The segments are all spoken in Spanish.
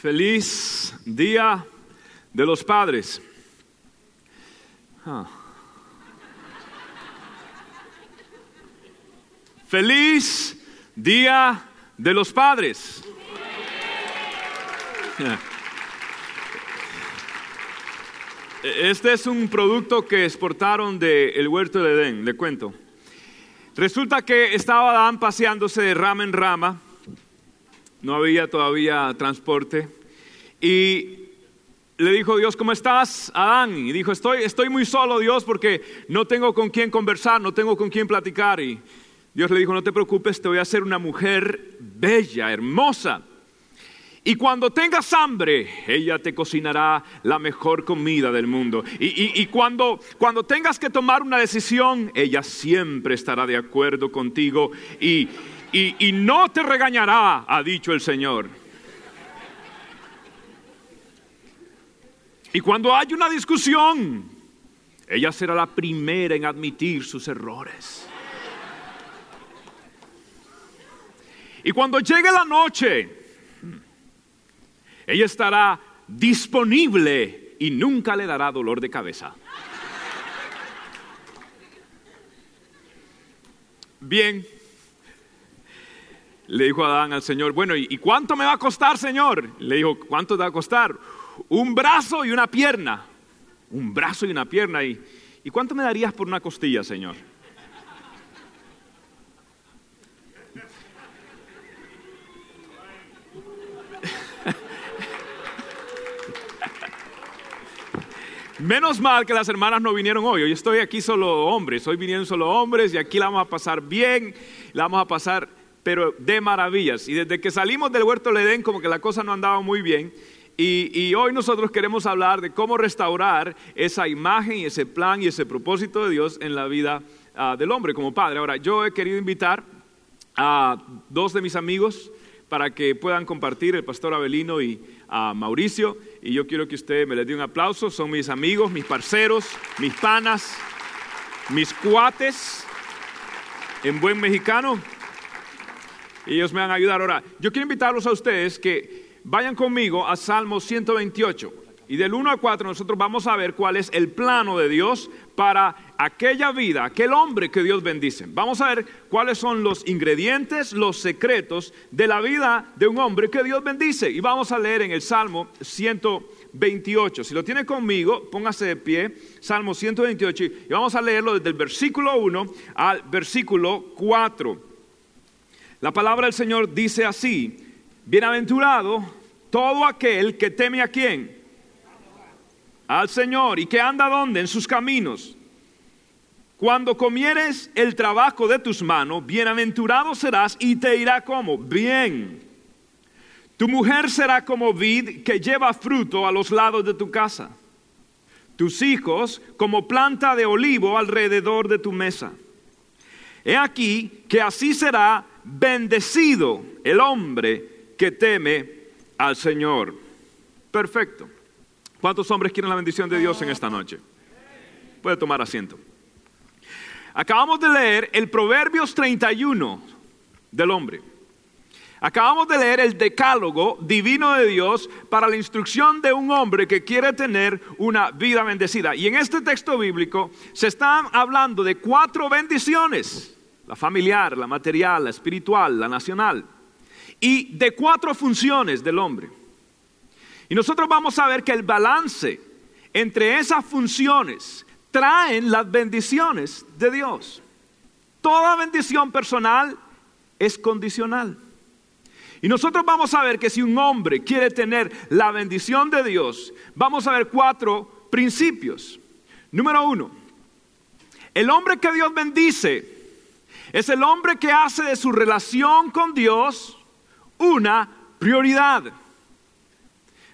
Feliz Día de los Padres. Ah. Feliz Día de los Padres. Este es un producto que exportaron del huerto de Edén, le cuento. Resulta que estaba Adán paseándose de rama en rama no había todavía transporte. Y le dijo Dios, ¿cómo estás, Adán? Y dijo, estoy, estoy muy solo, Dios, porque no tengo con quién conversar, no tengo con quién platicar. Y Dios le dijo, no te preocupes, te voy a hacer una mujer bella, hermosa. Y cuando tengas hambre, ella te cocinará la mejor comida del mundo. Y, y, cuando, cuando tengas que tomar una decisión, ella siempre estará de acuerdo contigo. Y, y, no te regañará, ha dicho el Señor. Y cuando hay una discusión, ella será la primera en admitir sus errores. Y cuando llegue la noche, ella estará disponible y nunca le dará dolor de cabeza. Bien, le dijo Adán al Señor, bueno, ¿y cuánto me va a costar, Señor? Le dijo, ¿cuánto te va a costar? Un brazo y una pierna. Un brazo y una pierna. ¿Y, ¿y cuánto me darías por una costilla, Señor? Menos mal que las hermanas no vinieron hoy. Hoy estoy aquí solo hombres. Hoy vinieron solo hombres y aquí la vamos a pasar bien. La vamos a pasar pero de maravillas. Y desde que salimos del huerto del Edén, como que la cosa no andaba muy bien. Y, hoy nosotros queremos hablar de cómo restaurar esa imagen y ese plan y ese propósito de Dios en la vida ah, del hombre como padre. Ahora, yo he querido invitar a dos de mis amigos para que puedan compartir, el pastor Abelino y Mauricio. Y yo quiero que usted me les dé un aplauso. Son mis amigos, mis parceros, mis panas, mis cuates, en buen mexicano ellos me van a ayudar ahora. Yo quiero invitarlos a ustedes que vayan conmigo a Salmo 128. Y del 1 al 4 nosotros vamos a ver cuál es el plano de Dios para aquella vida, aquel hombre que Dios bendice. Vamos a ver cuáles son los ingredientes, los secretos de la vida de un hombre que Dios bendice. Y vamos a leer en el Salmo 128. Si lo tiene conmigo, póngase de pie, Salmo 128, y vamos a leerlo desde el versículo 1 al versículo 4. La palabra del Señor dice así, bienaventurado todo aquel que teme a quién? Al Señor y que anda donde? En sus caminos. Cuando comieres el trabajo de tus manos, bienaventurado serás y te irá como bien. Tu mujer será como vid que lleva fruto a los lados de tu casa. Tus hijos como planta de olivo alrededor de tu mesa. He aquí que así será bendecido el hombre que teme al Señor. Perfecto. ¿Cuántos hombres quieren la bendición de Dios en esta noche? Puede tomar asiento. Acabamos de leer el Proverbios 31 del hombre. Acabamos de leer el decálogo divino de Dios para la instrucción de un hombre que quiere tener una vida bendecida. Y en este texto bíblico se están hablando de cuatro bendiciones la familiar, la material, la espiritual, la nacional, y de cuatro funciones del hombre. Y nosotros vamos a ver que el balance entre esas funciones traen las bendiciones de Dios. Toda bendición personal es condicional. Y nosotros vamos a ver que si un hombre quiere tener la bendición de Dios, vamos a ver cuatro principios. Número uno, el hombre que Dios bendice es el hombre que hace de su relación con Dios una prioridad.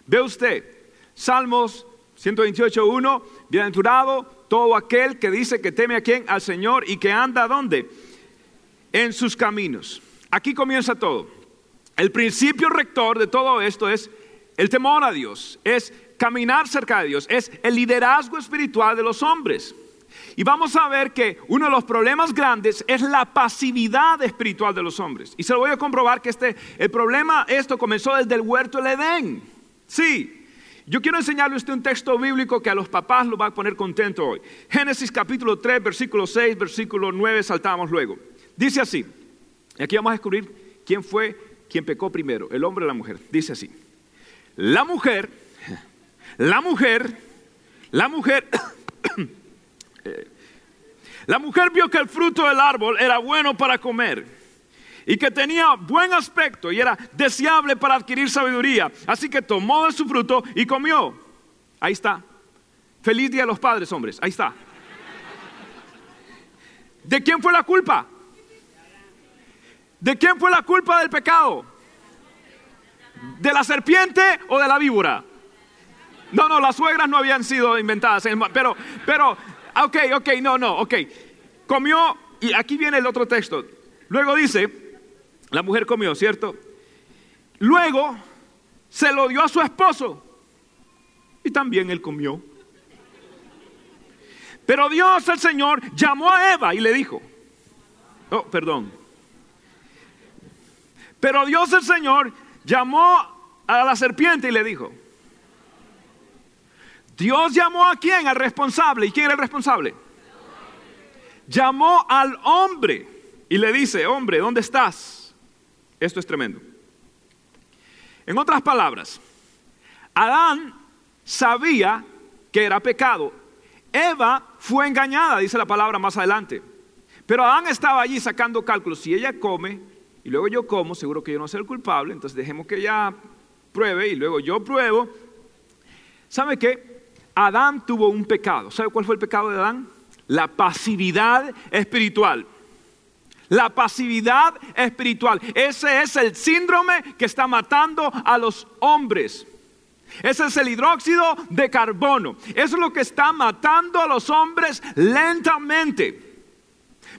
Ve usted, Salmos 128.1, bienaventurado todo aquel que dice que teme a quien, al Señor y que anda dónde? En sus caminos. Aquí comienza todo. El principio rector de todo esto es el temor a Dios, es caminar cerca de Dios, es el liderazgo espiritual de los hombres. Y vamos a ver que uno de los problemas grandes es la pasividad espiritual de los hombres. Y se lo voy a comprobar que este, el problema, esto comenzó desde el huerto del Edén. Sí. Yo quiero enseñarle a usted un texto bíblico que a los papás lo va a poner contento hoy. Génesis capítulo 3, versículo 6, versículo 9, saltamos luego. Dice así, y aquí vamos a descubrir quién fue quien pecó primero, el hombre o la mujer. Dice así, la mujer, la mujer, la mujer, la mujer vio que el fruto del árbol era bueno para comer y que tenía buen aspecto y era deseable para adquirir sabiduría. Así que tomó de su fruto y comió. Ahí está. Feliz día a los padres, hombres. Ahí está. ¿De quién fue la culpa? ¿De quién fue la culpa del pecado? ¿De la serpiente o de la víbora? No, no, las suegras no habían sido inventadas, pero, pero, ok, ok, no, no, ok. Comió, y aquí viene el otro texto. Luego dice, la mujer comió, ¿cierto? Luego se lo dio a su esposo y también él comió. Pero Dios el Señor llamó a Eva y le dijo, oh, perdón, pero Dios el Señor llamó a la serpiente y le dijo, Dios llamó a quién? Al responsable. ¿Y quién era el responsable? Llamó al hombre y le dice, hombre, ¿dónde estás? Esto es tremendo. En otras palabras, Adán sabía que era pecado. Eva fue engañada, dice la palabra más adelante. Pero Adán estaba allí sacando cálculos. Si ella come, y luego yo como, seguro que yo no soy el culpable, entonces dejemos que ella pruebe y luego yo pruebo. ¿Sabe qué? Adán tuvo un pecado. ¿Sabe cuál fue el pecado de Adán? La pasividad espiritual. La pasividad espiritual. Ese es el síndrome que está matando a los hombres. Ese es el hidróxido de carbono. Eso es lo que está matando a los hombres lentamente.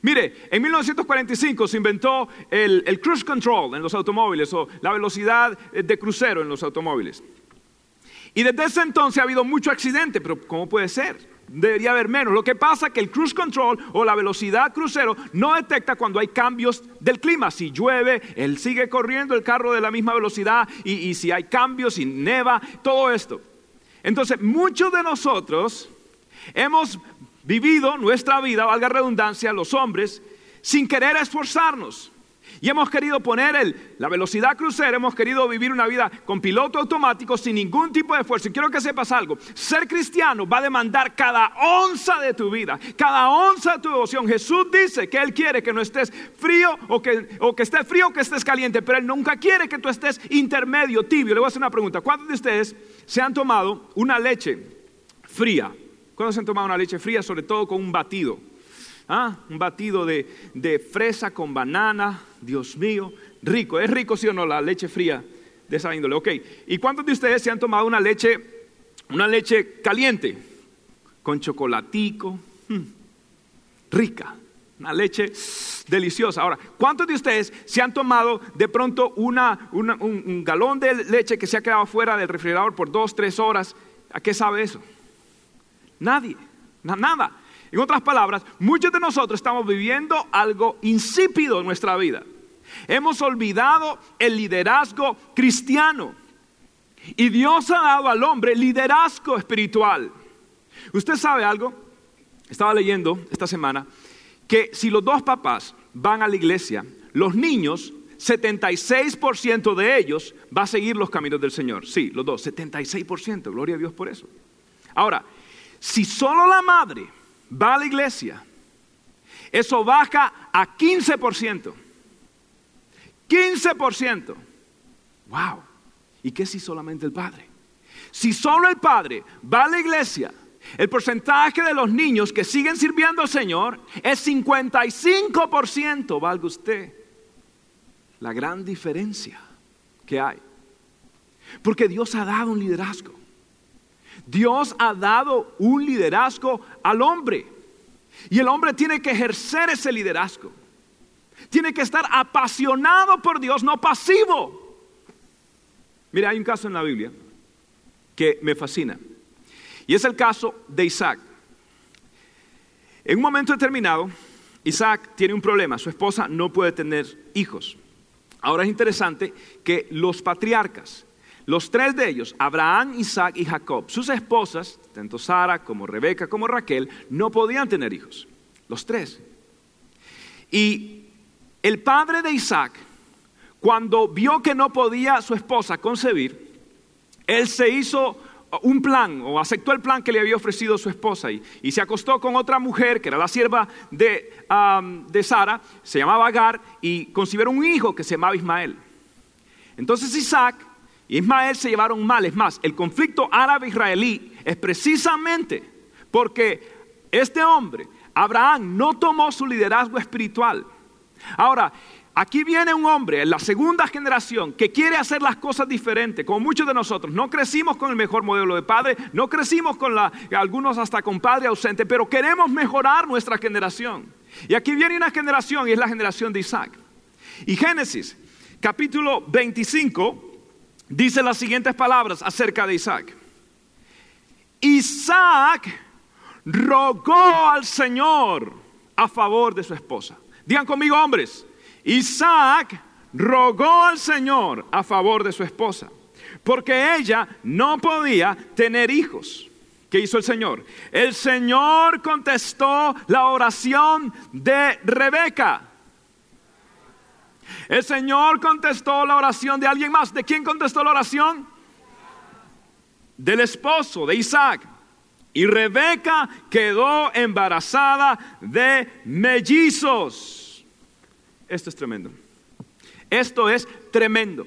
Mire, en 1945 se inventó el, cruise control en los automóviles o la velocidad de crucero en los automóviles. Y desde ese entonces ha habido mucho accidente, pero ¿cómo puede ser? Debería haber menos. Lo que pasa es que el cruise control o la velocidad crucero no detecta cuando hay cambios del clima. Si llueve, él sigue corriendo el carro de la misma velocidad y, y si hay cambios, si neva, todo esto. Entonces, muchos de nosotros hemos vivido nuestra vida, valga redundancia, los hombres, sin querer esforzarnos. Y hemos querido poner el, la velocidad crucera, hemos querido vivir una vida con piloto automático sin ningún tipo de esfuerzo. Y quiero que sepas algo, ser cristiano va a demandar cada onza de tu vida, cada onza de tu devoción. Jesús dice que Él quiere que no estés frío o que, o que estés frío o que estés caliente, pero Él nunca quiere que tú estés intermedio, tibio. Le voy a hacer una pregunta. ¿Cuántos de ustedes se han tomado una leche fría? ¿Cuándo se han tomado una leche fría? Sobre todo con un batido. ¿Ah? Un batido de, fresa con banana. Dios mío, rico. ¿Es rico, sí o no, la leche fría de esa índole? Ok. ¿Y cuántos de ustedes se han tomado una leche, una leche caliente? Con chocolatico. Hmm, rica. Una leche deliciosa. Ahora, ¿cuántos de ustedes se han tomado de pronto una, un, un galón de leche que se ha quedado fuera del refrigerador por dos, tres horas? ¿A qué sabe eso? Nadie, nada. En otras palabras, muchos de nosotros estamos viviendo algo insípido en nuestra vida. Hemos olvidado el liderazgo cristiano. Y Dios ha dado al hombre liderazgo espiritual. ¿Usted sabe algo? Estaba leyendo esta semana que si los dos papás van a la iglesia, los niños, 76% de ellos va a seguir los caminos del Señor. Sí, los dos, 76%. Gloria a Dios por eso. Ahora, si solo la madre va a la iglesia, eso baja a 15%. 15%. Wow. ¿Y qué si solamente el padre? Si solo el padre va a la iglesia, el porcentaje de los niños que siguen sirviendo al Señor es 55%, valga usted. La gran diferencia que hay. Porque Dios ha dado un liderazgo. Dios ha dado un liderazgo al hombre. Y el hombre tiene que ejercer ese liderazgo. Tiene que estar apasionado por Dios, no pasivo. Mira, hay un caso en la Biblia que me fascina. Y es el caso de Isaac. En un momento determinado, Isaac tiene un problema. Su esposa no puede tener hijos. Ahora es interesante que los patriarcas, los tres de ellos, Abraham, Isaac y Jacob, sus esposas, tanto Sara como Rebeca como Raquel, no podían tener hijos. Los tres. Y el padre de Isaac, cuando vio que no podía su esposa concebir, él se hizo un plan o aceptó el plan que le había ofrecido su esposa y, se acostó con otra mujer que era la sierva de, de Sara, se llamaba Agar y concibió un hijo que se llamaba Ismael. Entonces Isaac y Ismael se llevaron mal. Es más, el conflicto árabe-israelí es precisamente porque este hombre, Abraham, no tomó su liderazgo espiritual. Ahora, aquí viene un hombre en la segunda generación que quiere hacer las cosas diferentes, como muchos de nosotros. No crecimos con el mejor modelo de padre, no crecimos con la, algunos hasta con padre ausente, pero queremos mejorar nuestra generación. Y aquí viene una generación y es la generación de Isaac. Y Génesis, capítulo 25 dice las siguientes palabras acerca de Isaac. Isaac rogó al Señor a favor de su esposa. Digan conmigo, hombres. Isaac rogó al Señor a favor de su esposa, porque ella no podía tener hijos. ¿Qué hizo el Señor? El Señor contestó la oración de Rebeca. El Señor contestó la oración de alguien más. ¿De quién contestó la oración? Del esposo de Isaac. Y Rebeca quedó embarazada de mellizos. Esto es tremendo. Esto es tremendo.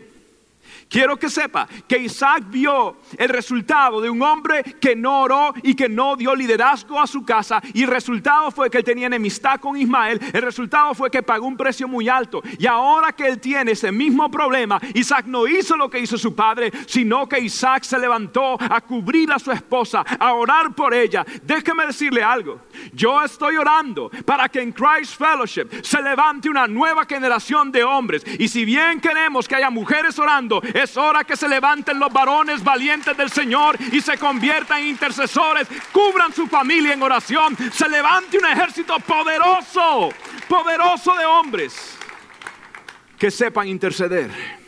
Quiero que sepa que Isaac vio el resultado de un hombre que no oró y que no dio liderazgo a su casa. Y el resultado fue que él tenía enemistad con Ismael, el resultado fue que pagó un precio muy alto. Y ahora que él tiene ese mismo problema, Isaac no hizo lo que hizo su padre, sino que Isaac se levantó a cubrir a su esposa, a orar por ella. Déjeme decirle algo, yo estoy orando para que en Christ Fellowship se levante una nueva generación de hombres. Y si bien queremos que haya mujeres orando, es hora que se levanten los varones valientes del Señor y se conviertan en intercesores, cubran su familia en oración, se levante un ejército poderoso, poderoso de hombres que sepan interceder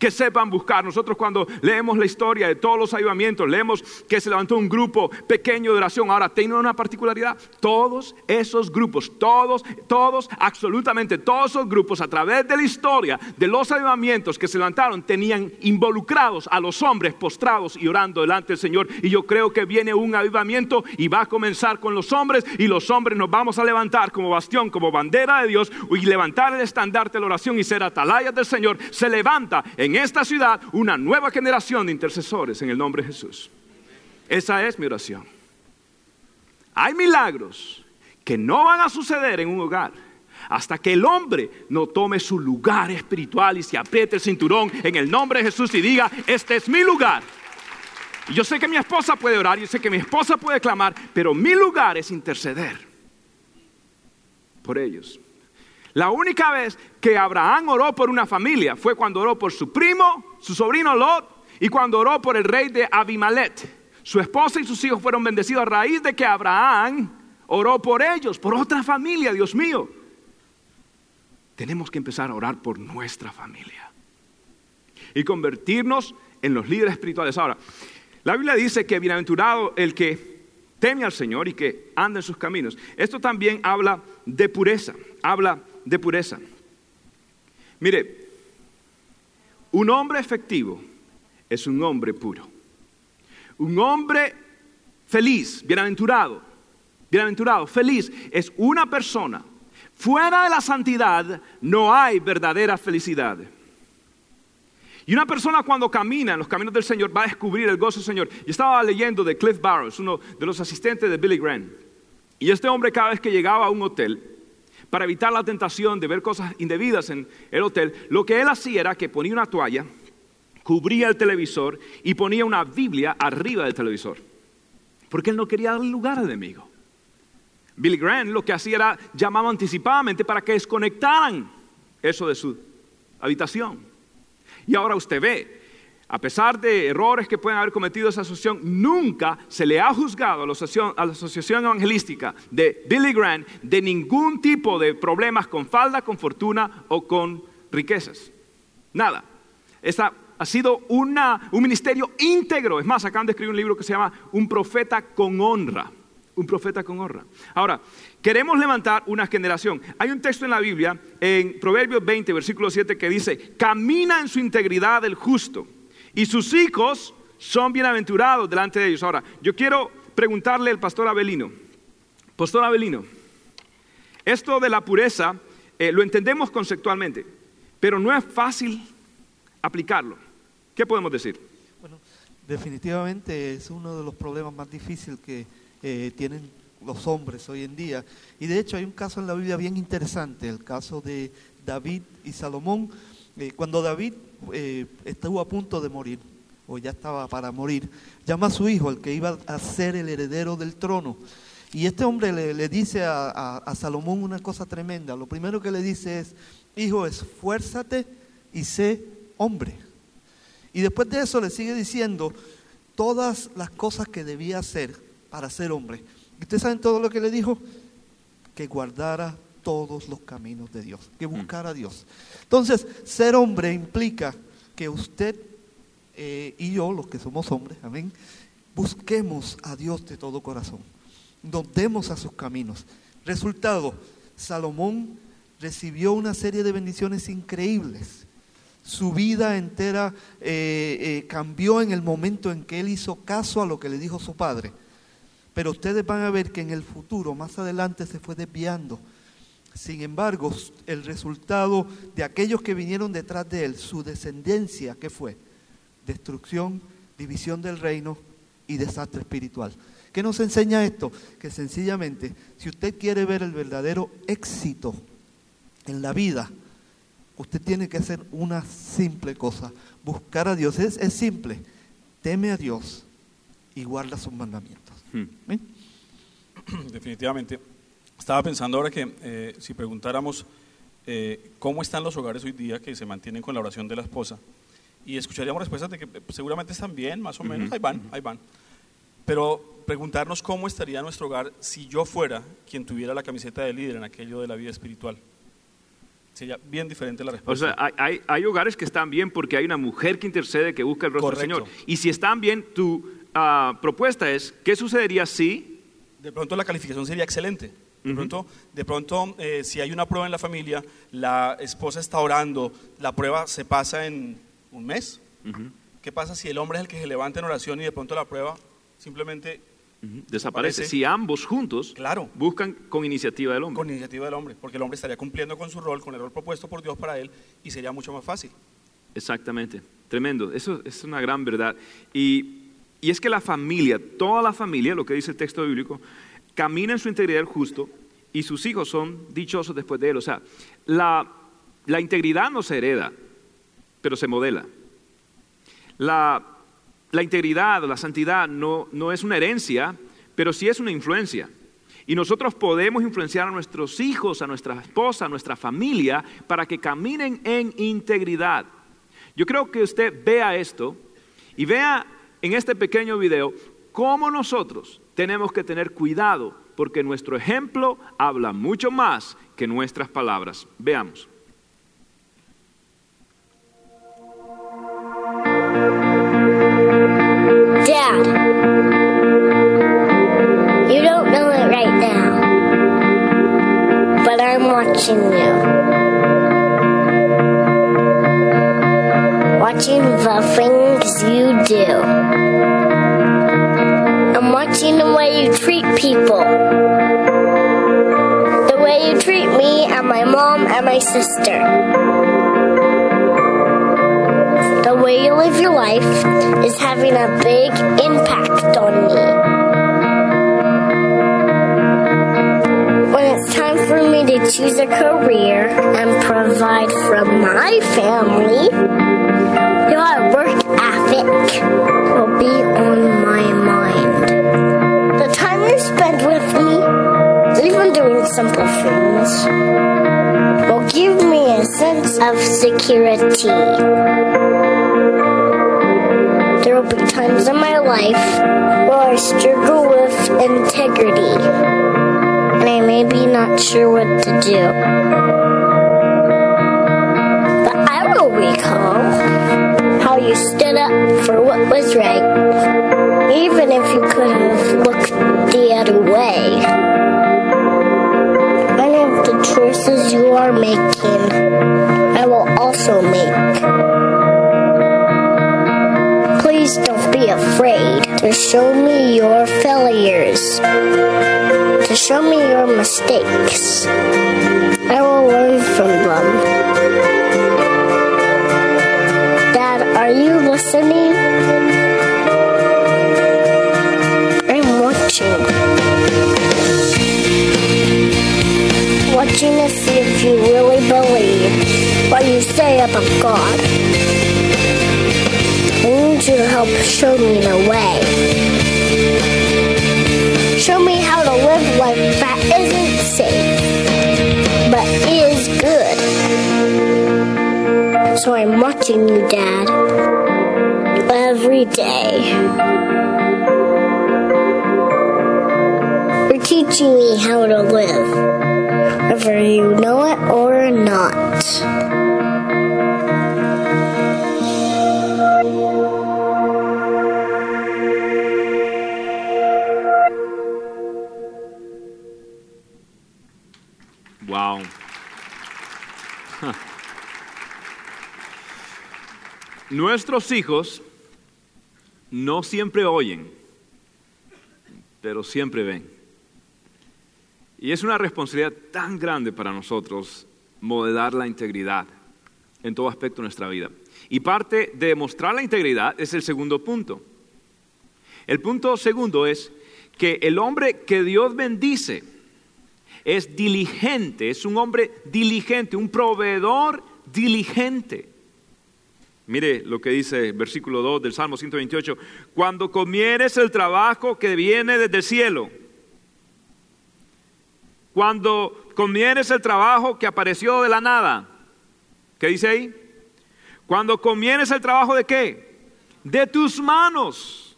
que sepan buscar. Nosotros cuando leemos la historia de todos los avivamientos, leemos que se levantó un grupo pequeño de oración. Ahora, tiene una particularidad. Todos esos grupos, todos, todos, absolutamente todos esos grupos a través de la historia de los avivamientos que se levantaron tenían involucrados a los hombres postrados y orando delante del Señor. Y yo creo que viene un avivamiento y va a comenzar con los hombres y los hombres nos vamos a levantar como bastión, como bandera de Dios y levantar el estandarte de la oración y ser atalayas del Señor. Se levanta en en esta ciudad una nueva generación de intercesores en el nombre de Jesús. Esa es mi oración. Hay milagros que no van a suceder en un hogar hasta que el hombre no tome su lugar espiritual y se apriete el cinturón en el nombre de Jesús y diga, este es mi lugar. Y yo sé que mi esposa puede orar, yo sé que mi esposa puede clamar, pero mi lugar es interceder por ellos. La única vez que Abraham oró por una familia fue cuando oró por su primo, su sobrino Lot, y cuando oró por el rey de Abimalet. Su esposa y sus hijos fueron bendecidos a raíz de que Abraham oró por ellos, por otra familia, Dios mío. Tenemos que empezar a orar por nuestra familia y convertirnos en los líderes espirituales. Ahora, la Biblia dice que bienaventurado el que teme al Señor y que anda en sus caminos. Esto también habla de pureza, habla de pureza. Mire, un hombre efectivo es un hombre puro. Un hombre feliz, bienaventurado, bienaventurado, feliz, es una persona. Fuera de la santidad no hay verdadera felicidad. Y una persona cuando camina en los caminos del Señor va a descubrir el gozo del Señor. Yo estaba leyendo de Cliff Barrows, uno de los asistentes de Billy Graham. Y este hombre cada vez que llegaba a un hotel, para evitar la tentación de ver cosas indebidas en el hotel, lo que él hacía era que ponía una toalla, cubría el televisor y ponía una Biblia arriba del televisor. Porque él no quería dar lugar al enemigo. Billy Graham lo que hacía era llamaba anticipadamente para que desconectaran eso de su habitación. Y ahora usted ve, a pesar de errores que pueden haber cometido esa asociación, nunca se le ha juzgado a la asociación, evangelística de Billy Graham de ningún tipo de problemas con falda, con fortuna o con riquezas. Nada. Esa ha sido una, un ministerio íntegro. Es más, acaban de escribir un libro que se llama Un profeta con honra. Un profeta con honra. Ahora, queremos levantar una generación. Hay un texto en la Biblia, en Proverbios 20, versículo 7, que dice, camina en su integridad el justo y sus hijos son bienaventurados delante de ellos. Ahora, yo quiero preguntarle al pastor Abelino, pastor Abelino, esto de la pureza eh, lo entendemos conceptualmente, pero no es fácil aplicarlo. ¿Qué podemos decir? Bueno, definitivamente es uno de los problemas más difíciles que eh, tienen los hombres hoy en día. Y de hecho hay un caso en la Biblia bien interesante, el caso de David y Salomón. Eh, cuando David estuvo a punto de morir, o ya estaba para morir, llama a su hijo, el que iba a ser el heredero del trono. Y este hombre le, dice a, Salomón una cosa tremenda. Lo primero que le dice es, hijo, esfuérzate y sé hombre. Y después de eso le sigue diciendo todas las cosas que debía hacer para ser hombre. ¿Y ustedes saben todo lo que le dijo? Que guardara todos los caminos de Dios, que mm. buscara a Dios. Entonces, ser hombre implica que usted eh, y yo, los que somos hombres, amén, busquemos a Dios de todo corazón, nos demos a sus caminos. Resultado, Salomón recibió una serie de bendiciones increíbles. Su vida entera eh, eh, cambió en el momento en que él hizo caso a lo que le dijo su padre. Pero ustedes van a ver que en el futuro, más adelante, se fue desviando. Sin embargo, el resultado de aquellos que vinieron detrás de él, su descendencia, ¿qué fue? destrucción, división del reino y desastre espiritual. ¿Qué nos enseña esto? Que sencillamente, si usted quiere ver el verdadero éxito en la vida, usted tiene que hacer una simple cosa, buscar a Dios. Es, simple, teme a Dios y guarda sus mandamientos. Hmm. Definitivamente. Estaba pensando ahora que eh, si preguntáramos eh, cómo están los hogares hoy día que se mantienen con la oración de la esposa, y escucharíamos respuestas de que pues, seguramente están bien, más o menos, ahí van, ahí van. Pero preguntarnos cómo estaría nuestro hogar si yo fuera quien tuviera la camiseta de líder en aquello de la vida espiritual. Sería bien diferente la respuesta. O sea, hay, hay, hogares que están bien porque hay una mujer que intercede, que busca el rostro del Señor. Y si están bien, tu ah, propuesta es, ¿qué sucedería si? De pronto la calificación sería excelente. De pronto, de pronto eh, si hay una prueba en la familia, la esposa está orando, la prueba se pasa en un mes. ¿Qué pasa si el hombre es el que se levanta en oración y de pronto la prueba simplemente desaparece? Si ambos juntos claro. buscan con iniciativa del hombre. Con iniciativa del hombre, porque el hombre estaría cumpliendo con su rol, con el rol propuesto por Dios para él y sería mucho más fácil. Exactamente, tremendo. Eso es una gran verdad. Y, y es que la familia, toda la familia, lo que dice el texto bíblico, camina en su integridad justo y sus hijos son dichosos después de él. O sea, la, la integridad no se hereda, pero se modela. La, la integridad, la santidad no, no es una herencia, pero sí es una influencia. Y nosotros podemos influenciar a nuestros hijos, a nuestra esposa, a nuestra familia, para que caminen en integridad. Yo creo que usted vea esto y vea en este pequeño video cómo nosotros tenemos que tener cuidado, porque nuestro ejemplo habla mucho más que nuestras palabras. Veamos. Dad, you don't know it right now, but I'm watching you. Watching the things you do. Watching the way you treat people. The way you treat me and my mom and my sister the way you live your life is having a big impact on me. When it's time for me to choose a career and provide for my family, you your work ethic be on my mind. The time you spend with me, even doing simple things, will give me a sense of security there will be times in my life where I struggle with integrity and I may be not sure what to do. Up for what was right, even if you could have looked the other way. Many of the choices you are making, I will also make. Please don't be afraid to show me your failures, to show me your mistakes. I will learn from them. Listening? I'm watching. Watching to see if you really believe what you say about God. I need you to help show me the way. Show me how to live life that isn't safe, but is good. So I'm watching you, Dad, every day. You're teaching me how to live, whether you know it or not. Wow. Ja. Nuestros hijos no siempre oyen, pero siempre ven. Y es una responsabilidad tan grande para nosotros modelar la integridad en todo aspecto de nuestra vida. Y parte de mostrar la integridad es el segundo punto. El punto segundo es que el hombre que Dios bendice, es diligente, es un hombre diligente, un proveedor diligente. Mire lo que dice el versículo 2 del Salmo 128, cuando comieres el trabajo que viene desde el cielo, cuando comieres el trabajo que apareció de la nada, ¿qué dice ahí? Cuando comieres el trabajo de qué? De tus manos,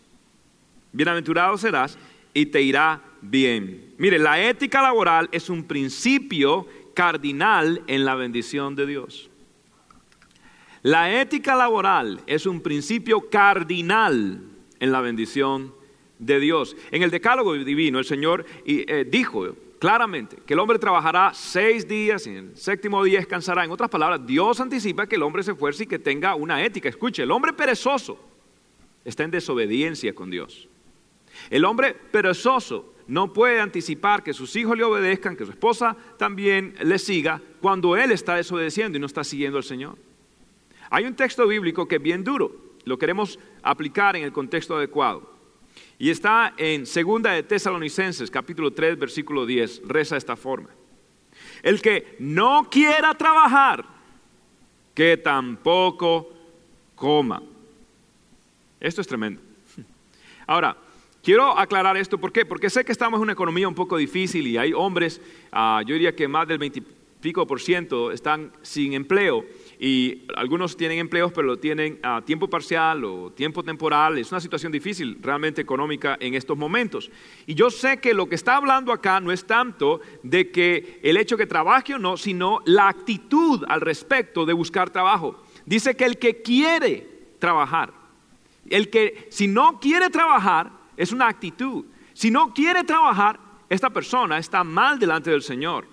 bienaventurado serás y te irá bien. Mire, la ética laboral es un principio cardinal en la bendición de Dios. La ética laboral es un principio cardinal en la bendición de Dios. En el decálogo divino el Señor eh, dijo claramente que el hombre trabajará seis días y en el séptimo día descansará. En otras palabras, Dios anticipa que el hombre se esfuerce y que tenga una ética. Escuche, el hombre perezoso está en desobediencia con Dios. El hombre perezoso no puede anticipar que sus hijos le obedezcan, que su esposa también le siga, cuando él está desobedeciendo y no está siguiendo al Señor. Hay un texto bíblico que es bien duro, lo queremos aplicar en el contexto adecuado. Y está en Segunda de Tesalonicenses, capítulo 3, versículo 10, reza esta forma. El que no quiera trabajar, que tampoco coma. Esto es tremendo. Ahora, Quiero aclarar esto, ¿por qué? Porque sé que estamos en una economía un poco difícil y hay hombres, uh, yo diría que más del 20 pico por ciento están sin empleo y algunos tienen empleos pero lo tienen a tiempo parcial o tiempo temporal. Es una situación difícil realmente económica en estos momentos. Y yo sé que lo que está hablando acá no es tanto de que el hecho que trabaje o no, sino la actitud al respecto de buscar trabajo. Dice que el que quiere trabajar, el que si no quiere trabajar, es una actitud. Si no quiere trabajar, esta persona está mal delante del Señor.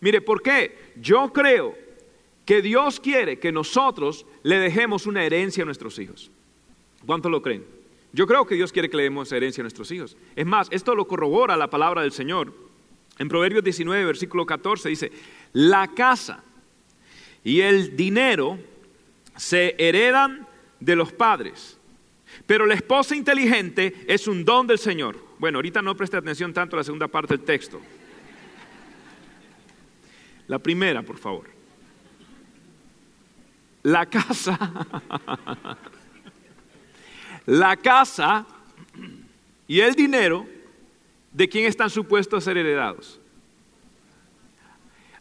Mire, ¿por qué? Yo creo que Dios quiere que nosotros le dejemos una herencia a nuestros hijos. ¿Cuánto lo creen? Yo creo que Dios quiere que le demos herencia a nuestros hijos. Es más, esto lo corrobora la palabra del Señor. En Proverbios 19, versículo 14 dice, la casa y el dinero se heredan de los padres, pero la esposa inteligente es un don del Señor. Bueno, ahorita no preste atención tanto a la segunda parte del texto. La primera, por favor. La casa, la casa y el dinero de quién están supuestos a ser heredados.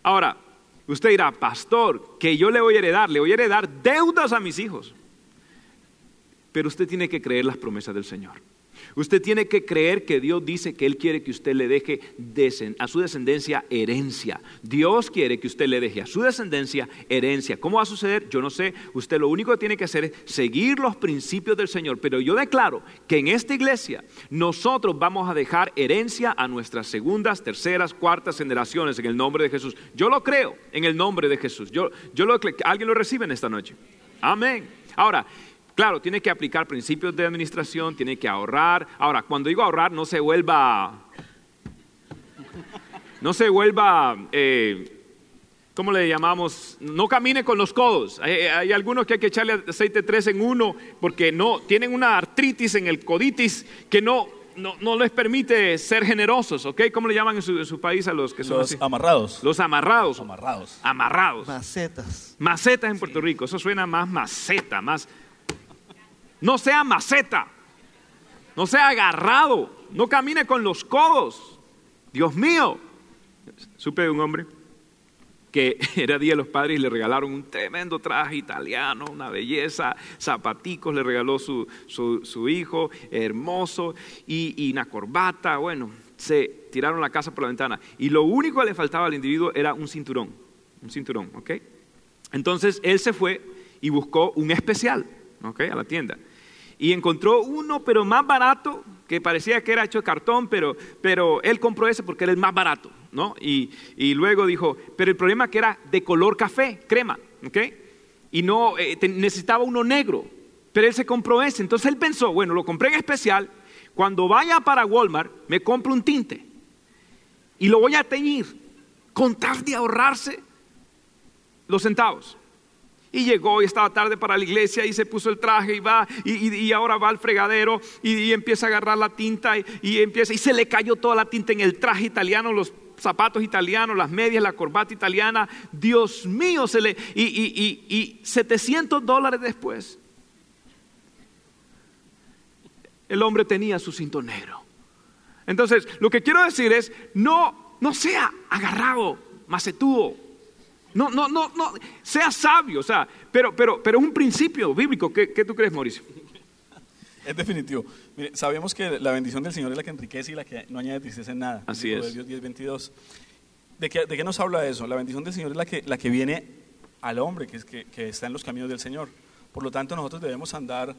Ahora, usted dirá, pastor, que yo le voy a heredar, le voy a heredar deudas a mis hijos. Pero usted tiene que creer las promesas del Señor. Usted tiene que creer que Dios dice que Él quiere que usted le deje a su descendencia herencia. Dios quiere que usted le deje a su descendencia herencia. ¿Cómo va a suceder? Yo no sé. Usted lo único que tiene que hacer es seguir los principios del Señor. Pero yo declaro que en esta iglesia nosotros vamos a dejar herencia a nuestras segundas, terceras, cuartas generaciones en el nombre de Jesús. Yo lo creo en el nombre de Jesús. Yo, yo lo, ¿Alguien lo recibe en esta noche? Amén. Ahora, Claro, tiene que aplicar principios de administración, tiene que ahorrar. Ahora, cuando digo ahorrar, no se vuelva, no se vuelva, eh, ¿cómo le llamamos? No camine con los codos. Hay, hay algunos que hay que echarle aceite 3 en uno porque no tienen una artritis en el coditis que no, no, no les permite ser generosos, ¿ok? ¿Cómo le llaman en su, en su país a los que son Los así? amarrados. Los amarrados. amarrados. Amarrados. Macetas. Macetas en Puerto Rico, eso suena más maceta, más... No sea maceta, no sea agarrado, no camine con los codos. Dios mío, supe de un hombre que era Día de los Padres y le regalaron un tremendo traje italiano, una belleza, zapaticos le regaló su, su, hijo, hermoso, y, y una corbata, bueno, se tiraron la casa por la ventana. Y lo único que le faltaba al individuo era un cinturón, un cinturón, ¿ok? Entonces él se fue y buscó un especial, ¿ok? A la tienda. Y encontró uno, pero más barato, que parecía que era hecho de cartón, pero, pero él compró ese porque era el más barato, ¿no? Y, y luego dijo, pero el problema que era de color café, crema, ¿ok? Y no, eh, necesitaba uno negro, pero él se compró ese. Entonces él pensó, bueno, lo compré en especial, cuando vaya para Walmart, me compro un tinte y lo voy a teñir, con tal de ahorrarse los centavos. Y llegó y estaba tarde para la iglesia y se puso el traje y va y, y- ahora va al fregadero y, empieza a agarrar la tinta y, empieza y se le cayó toda la tinta en el traje italiano, los zapatos italianos, las medias, la corbata italiana. Dios mío, se le y, y- y- y 700 dólares después el hombre tenía su cinto negro. Entonces, lo que quiero decir es, no, no sea agarrado, macetudo. No, no, no, no, sea sabio, o sea, pero, pero, pero es un principio bíblico. ¿Qué, qué tú crees, Mauricio? Es definitivo. Mire, sabemos que la bendición del Señor es la que enriquece y la que no añade tristeza en nada. Así es. Proverbios 10, 22. ¿De qué, ¿De qué nos habla eso? La bendición del Señor es la que, la que viene al hombre que, es, que, que está en los caminos del Señor. Por lo tanto, nosotros debemos andar,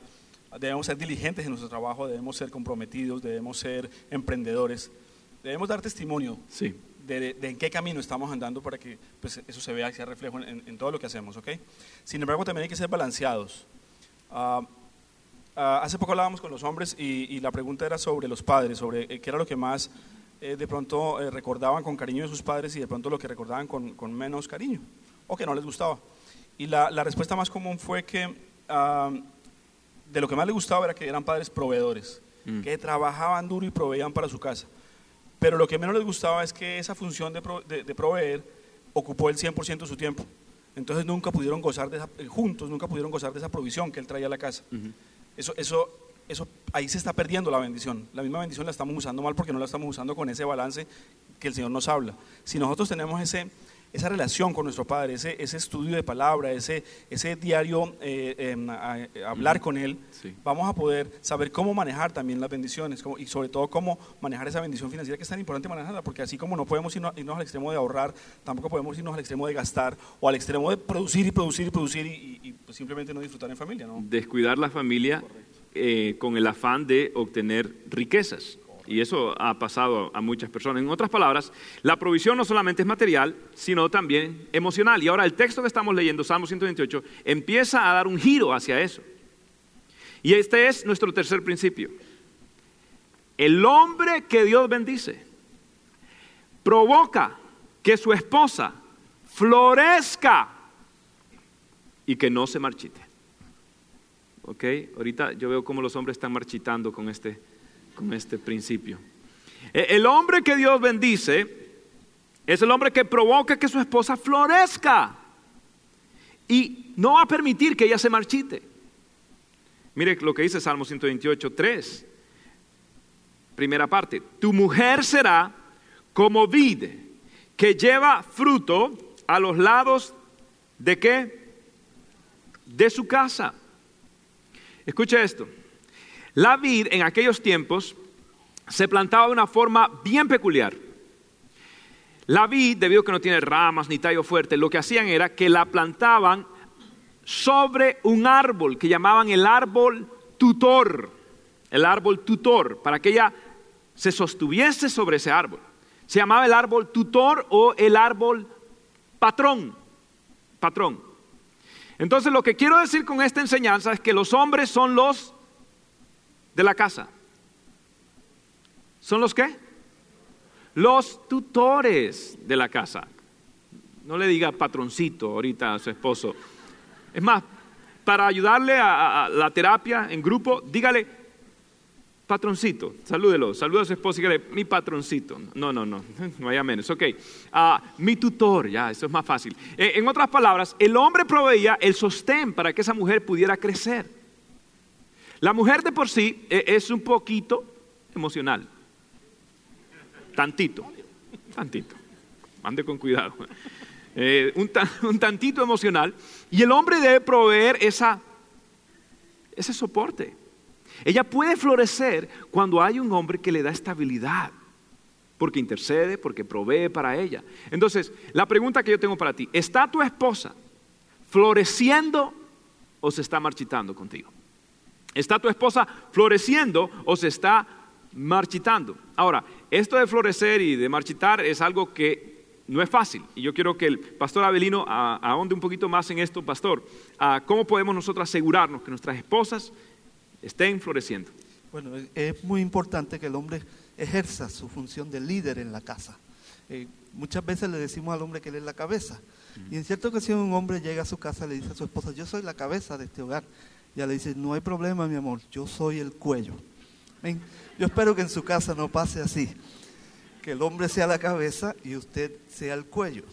debemos ser diligentes en nuestro trabajo, debemos ser comprometidos, debemos ser emprendedores, debemos dar testimonio Sí. De, de en qué camino estamos andando para que pues, eso se vea y sea reflejo en, en todo lo que hacemos, ¿ok? Sin embargo, también hay que ser balanceados. Ah, ah, hace poco hablábamos con los hombres y, y la pregunta era sobre los padres, sobre eh, qué era lo que más eh, de pronto eh, recordaban con cariño de sus padres y de pronto lo que recordaban con, con menos cariño o que no les gustaba. Y la, la respuesta más común fue que ah, de lo que más les gustaba era que eran padres proveedores, Mm. que trabajaban duro y proveían para su casa. Pero lo que menos les gustaba es que esa función de, pro- de- de proveer ocupó el 100% de su tiempo. Entonces nunca pudieron gozar de esa, eh, juntos, nunca pudieron gozar de esa provisión que él traía a la casa. Eso, eso, eso, ahí se está perdiendo la bendición. La misma bendición la estamos usando mal porque no la estamos usando con ese balance que el Señor nos habla. Si nosotros tenemos ese, esa relación con nuestro Padre, ese, ese estudio de palabra, ese, ese diario eh, em, a- a- hablar con Él, Sí. vamos a poder saber cómo manejar también las bendiciones cómo- y sobre todo cómo manejar esa bendición financiera que es tan importante manejarla, porque así como no podemos irnos, irnos al extremo de ahorrar, tampoco podemos irnos al extremo de gastar o al extremo de producir y producir y producir y, y- y, pues, simplemente no disfrutar en familia. ¿no? Descuidar la familia eh, con el afán de obtener riquezas. Y eso ha pasado a muchas personas. En otras palabras, la provisión no solamente es material, sino también emocional. Y ahora el texto que estamos leyendo, Salmo 128, empieza a dar un giro hacia eso. Y este es nuestro tercer principio. El hombre que Dios bendice provoca que su esposa florezca y que no se marchite. ¿Ok? Ahorita yo veo cómo los hombres están marchitando con este, con este principio. E- El hombre que Dios bendice es el hombre que provoca que su esposa florezca y no va a permitir que ella se marchite. Mire lo que dice Salmo 128, 3. Primera parte. Tu mujer será como vid que lleva fruto a los lados de qué? De su casa. Escucha esto. La vid en aquellos tiempos se plantaba de una forma bien peculiar. La vid, debido a que no tiene ramas ni tallo fuerte, lo que hacían era que la plantaban sobre un árbol que llamaban el árbol tutor, el árbol tutor, para que ella se sostuviese sobre ese árbol. Se llamaba el árbol tutor o el árbol patrón, patrón. Entonces lo que quiero decir con esta enseñanza es que los hombres son los de la casa. ¿Son los qué? Los tutores de la casa. No le diga patroncito ahorita a su esposo. Es más, para ayudarle a, la terapia en grupo, dígale patroncito, salúdelo, saluda a su esposo y dígale mi patroncito. No, no, no, no vaya menos, ok. Ah, mi tutor, ya, eso es más fácil. Eh, en otras palabras, el hombre proveía el sostén para que esa mujer pudiera crecer. La mujer de por sí eh, es un poquito emocional. Tantito, tantito. Ande con cuidado. Eh, un, tantito emocional. Y el hombre debe proveer esa, ese soporte. Ella puede florecer cuando hay un hombre que le da estabilidad, porque intercede, porque provee para ella. Entonces, la pregunta que yo tengo para ti, ¿está tu esposa floreciendo o se está marchitando contigo? ¿Está tu esposa floreciendo o se está marchitando? Ahora, esto de florecer y de marchitar es algo que no es fácil. Y yo quiero que el pastor Abelino ahonde un poquito más en esto, pastor. ¿Cómo podemos nosotros asegurarnos que nuestras esposas estén floreciendo? Bueno, es muy importante que el hombre ejerza su función de líder en la casa. Eh, muchas veces le decimos al hombre que él es la cabeza. Y en cierta ocasión un hombre llega a su casa y le dice a su esposa, yo soy la cabeza de este hogar. Y ella le dice, no hay problema, mi amor, yo soy el cuello. Yo espero que en su casa no pase así, que el hombre sea la cabeza y usted sea el cuello.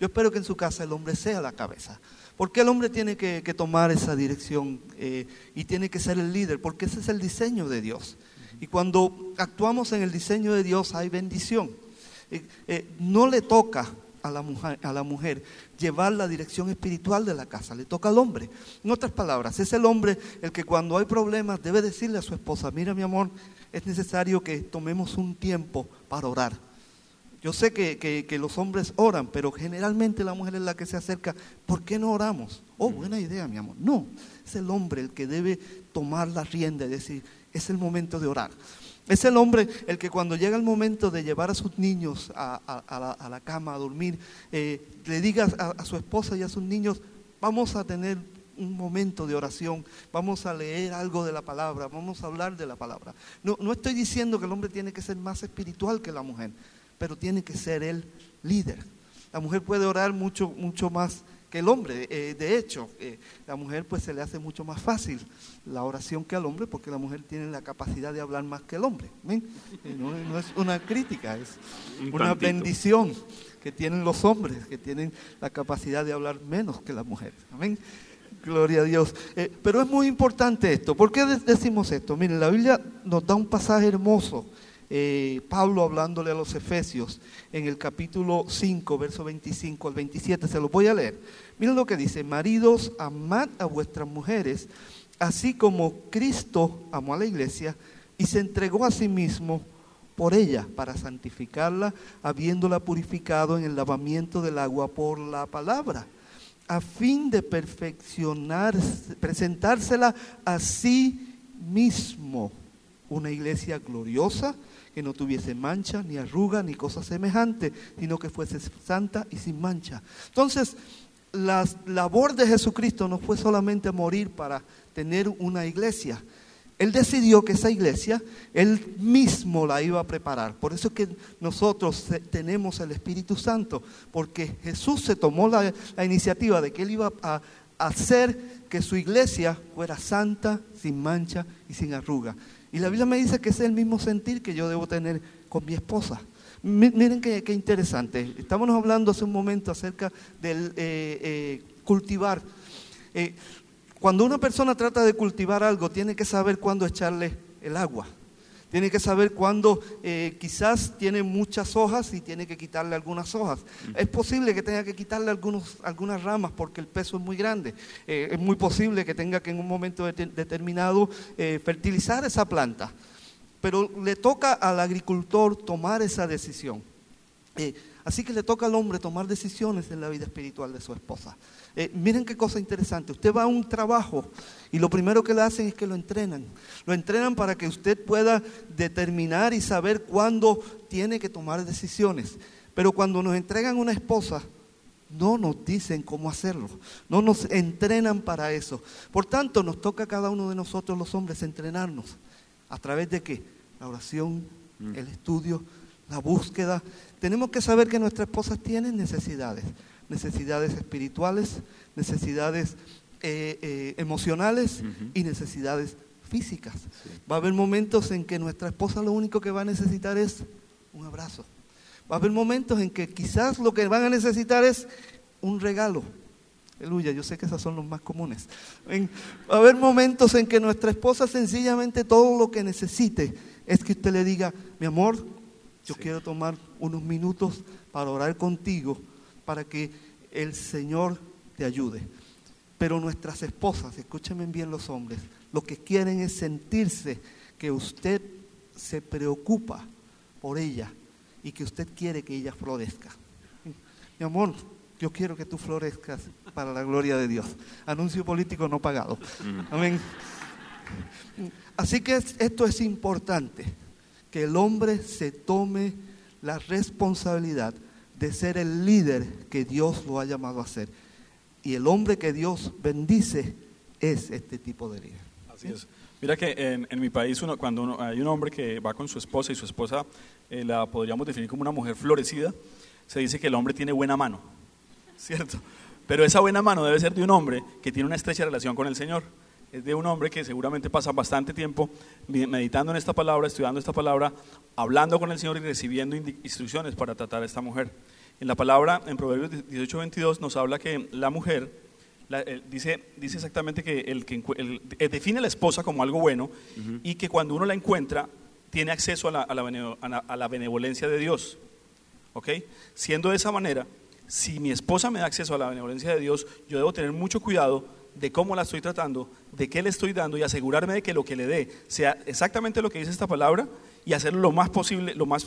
Yo espero que en su casa el hombre sea la cabeza. Porque el hombre tiene que, tomar esa dirección eh, y tiene que ser el líder? Porque ese es el diseño de Dios. Y cuando actuamos en el diseño de Dios hay bendición. Eh, eh, no le toca a la, mujer, a la mujer llevar la dirección espiritual de la casa, le toca al hombre. En otras palabras, es el hombre el que cuando hay problemas debe decirle a su esposa, mira mi amor, es necesario que tomemos un tiempo para orar. Yo sé que, los hombres oran, pero generalmente la mujer es la que se acerca. ¿Por qué no oramos? Oh, buena idea, mi amor. No, es el hombre el que debe tomar la rienda y decir, es el momento de orar. Es el hombre el que cuando llega el momento de llevar a sus niños a, la, cama a dormir, eh, le diga a, su esposa y a sus niños, vamos a tener un momento de oración, vamos a leer algo de la palabra, vamos a hablar de la palabra. No, no estoy diciendo que el hombre tiene que ser más espiritual que la mujer, pero tiene que ser el líder. La mujer puede orar mucho, mucho más el hombre. Eh, de hecho, eh, la mujer pues se le hace mucho más fácil la oración que al hombre porque la mujer tiene la capacidad de hablar más que el hombre. Eh, no, es una crítica, es una bendición que tienen los hombres, que tienen la capacidad de hablar menos que la mujer. Amén. Gloria a Dios. pero es muy importante esto. ¿Por qué decimos esto? Miren, la Biblia nos da un pasaje hermoso eh, Pablo hablándole a los Efesios en el capítulo 5, verso 25 al 27. Se lo voy a leer. Miren lo que dice, maridos, amad a vuestras mujeres, así como Cristo amó a la iglesia y se entregó a sí mismo por ella para santificarla, habiéndola purificado en el lavamiento del agua por la palabra, a fin de perfeccionar, presentársela a sí mismo, una iglesia gloriosa, que no tuviese mancha, ni arruga, ni cosa semejante, sino que fuese santa y sin mancha. Entonces, la labor de Jesucristo no fue solamente morir para tener una iglesia. Él decidió que esa iglesia, Él mismo la iba a preparar. Por eso es que nosotros tenemos el Espíritu Santo, porque Jesús se tomó la, iniciativa de que Él iba a hacer que su iglesia fuera santa, sin mancha y sin arruga. Y la Biblia me dice que es el mismo sentir que yo debo tener con mi esposa. Miren qué, interesante. Estamos hablando hace un momento acerca del eh, eh, cultivar. Eh, cuando una persona trata de cultivar algo, tiene que saber cuándo echarle el agua. Tiene que saber cuándo eh, quizás tiene muchas hojas y tiene que quitarle algunas hojas. Es posible que tenga que quitarle algunos, algunas ramas porque el peso es muy grande. Eh, es muy posible que tenga que en un momento det- determinado eh, fertilizar esa planta. Pero le toca al agricultor tomar esa decisión. Así que le toca al hombre tomar decisiones en la vida espiritual de su esposa. Eh, miren qué cosa interesante. Usted va a un trabajo y lo primero que le hacen es que lo entrenan. Lo entrenan para que usted pueda determinar y saber cuándo tiene que tomar decisiones. Pero cuando nos entregan una esposa, no nos dicen cómo hacerlo, no nos entrenan para eso. Por tanto, nos toca a cada uno de nosotros los hombres entrenarnos. ¿A través de qué? La oración, el estudio, la búsqueda. Tenemos que saber que nuestras esposas tienen necesidades, necesidades espirituales, necesidades eh, eh, emocionales y necesidades físicas. Va a haber momentos en que nuestra esposa lo único que va a necesitar es un abrazo. Va a haber momentos en que quizás lo que van a necesitar es un regalo. Aleluya, yo sé que esos son los más comunes. En- va a haber momentos en que nuestra esposa sencillamente todo lo que necesite es que usted le diga, mi amor, yo quiero tomar unos minutos para orar contigo, para que el Señor te ayude. Pero nuestras esposas, escúchenme bien los hombres, lo que quieren es sentirse que usted se preocupa por ella y que usted quiere que ella florezca. Mi amor, yo quiero que tú florezcas para la gloria de Dios. Anuncio político no pagado. Amén. Así que es- esto es importante, que el hombre se tome la responsabilidad de ser el líder que Dios lo ha llamado a ser. Y el hombre que Dios bendice es este tipo de líder. Así es. Mira que en, mi país cuando hay un hombre que va con su esposa y su esposa eh, la podríamos definir como una mujer florecida, se dice que el hombre tiene buena mano, ¿cierto? Pero esa buena mano debe ser de un hombre que tiene una estrecha relación con el Señor. Es de un hombre que seguramente pasa bastante tiempo me- meditando en esta palabra, estudiando esta palabra, hablando con el Señor y recibiendo instrucciones para tratar a esta mujer. En la palabra, en Proverbios 18:22, nos habla que la mujer la- eh, dice, dice exactamente que el que el- eh, define a la esposa como algo bueno y que cuando uno la encuentra tiene acceso a la, a la bene- a la- a la benevolencia de Dios. ¿Ok? Siendo de esa manera, si mi esposa me da acceso a la benevolencia de Dios, yo debo tener mucho cuidado de cómo la estoy tratando, de qué le estoy dando y asegurarme de que lo que le dé sea exactamente lo que dice esta palabra y hacerlo lo más posible, lo más,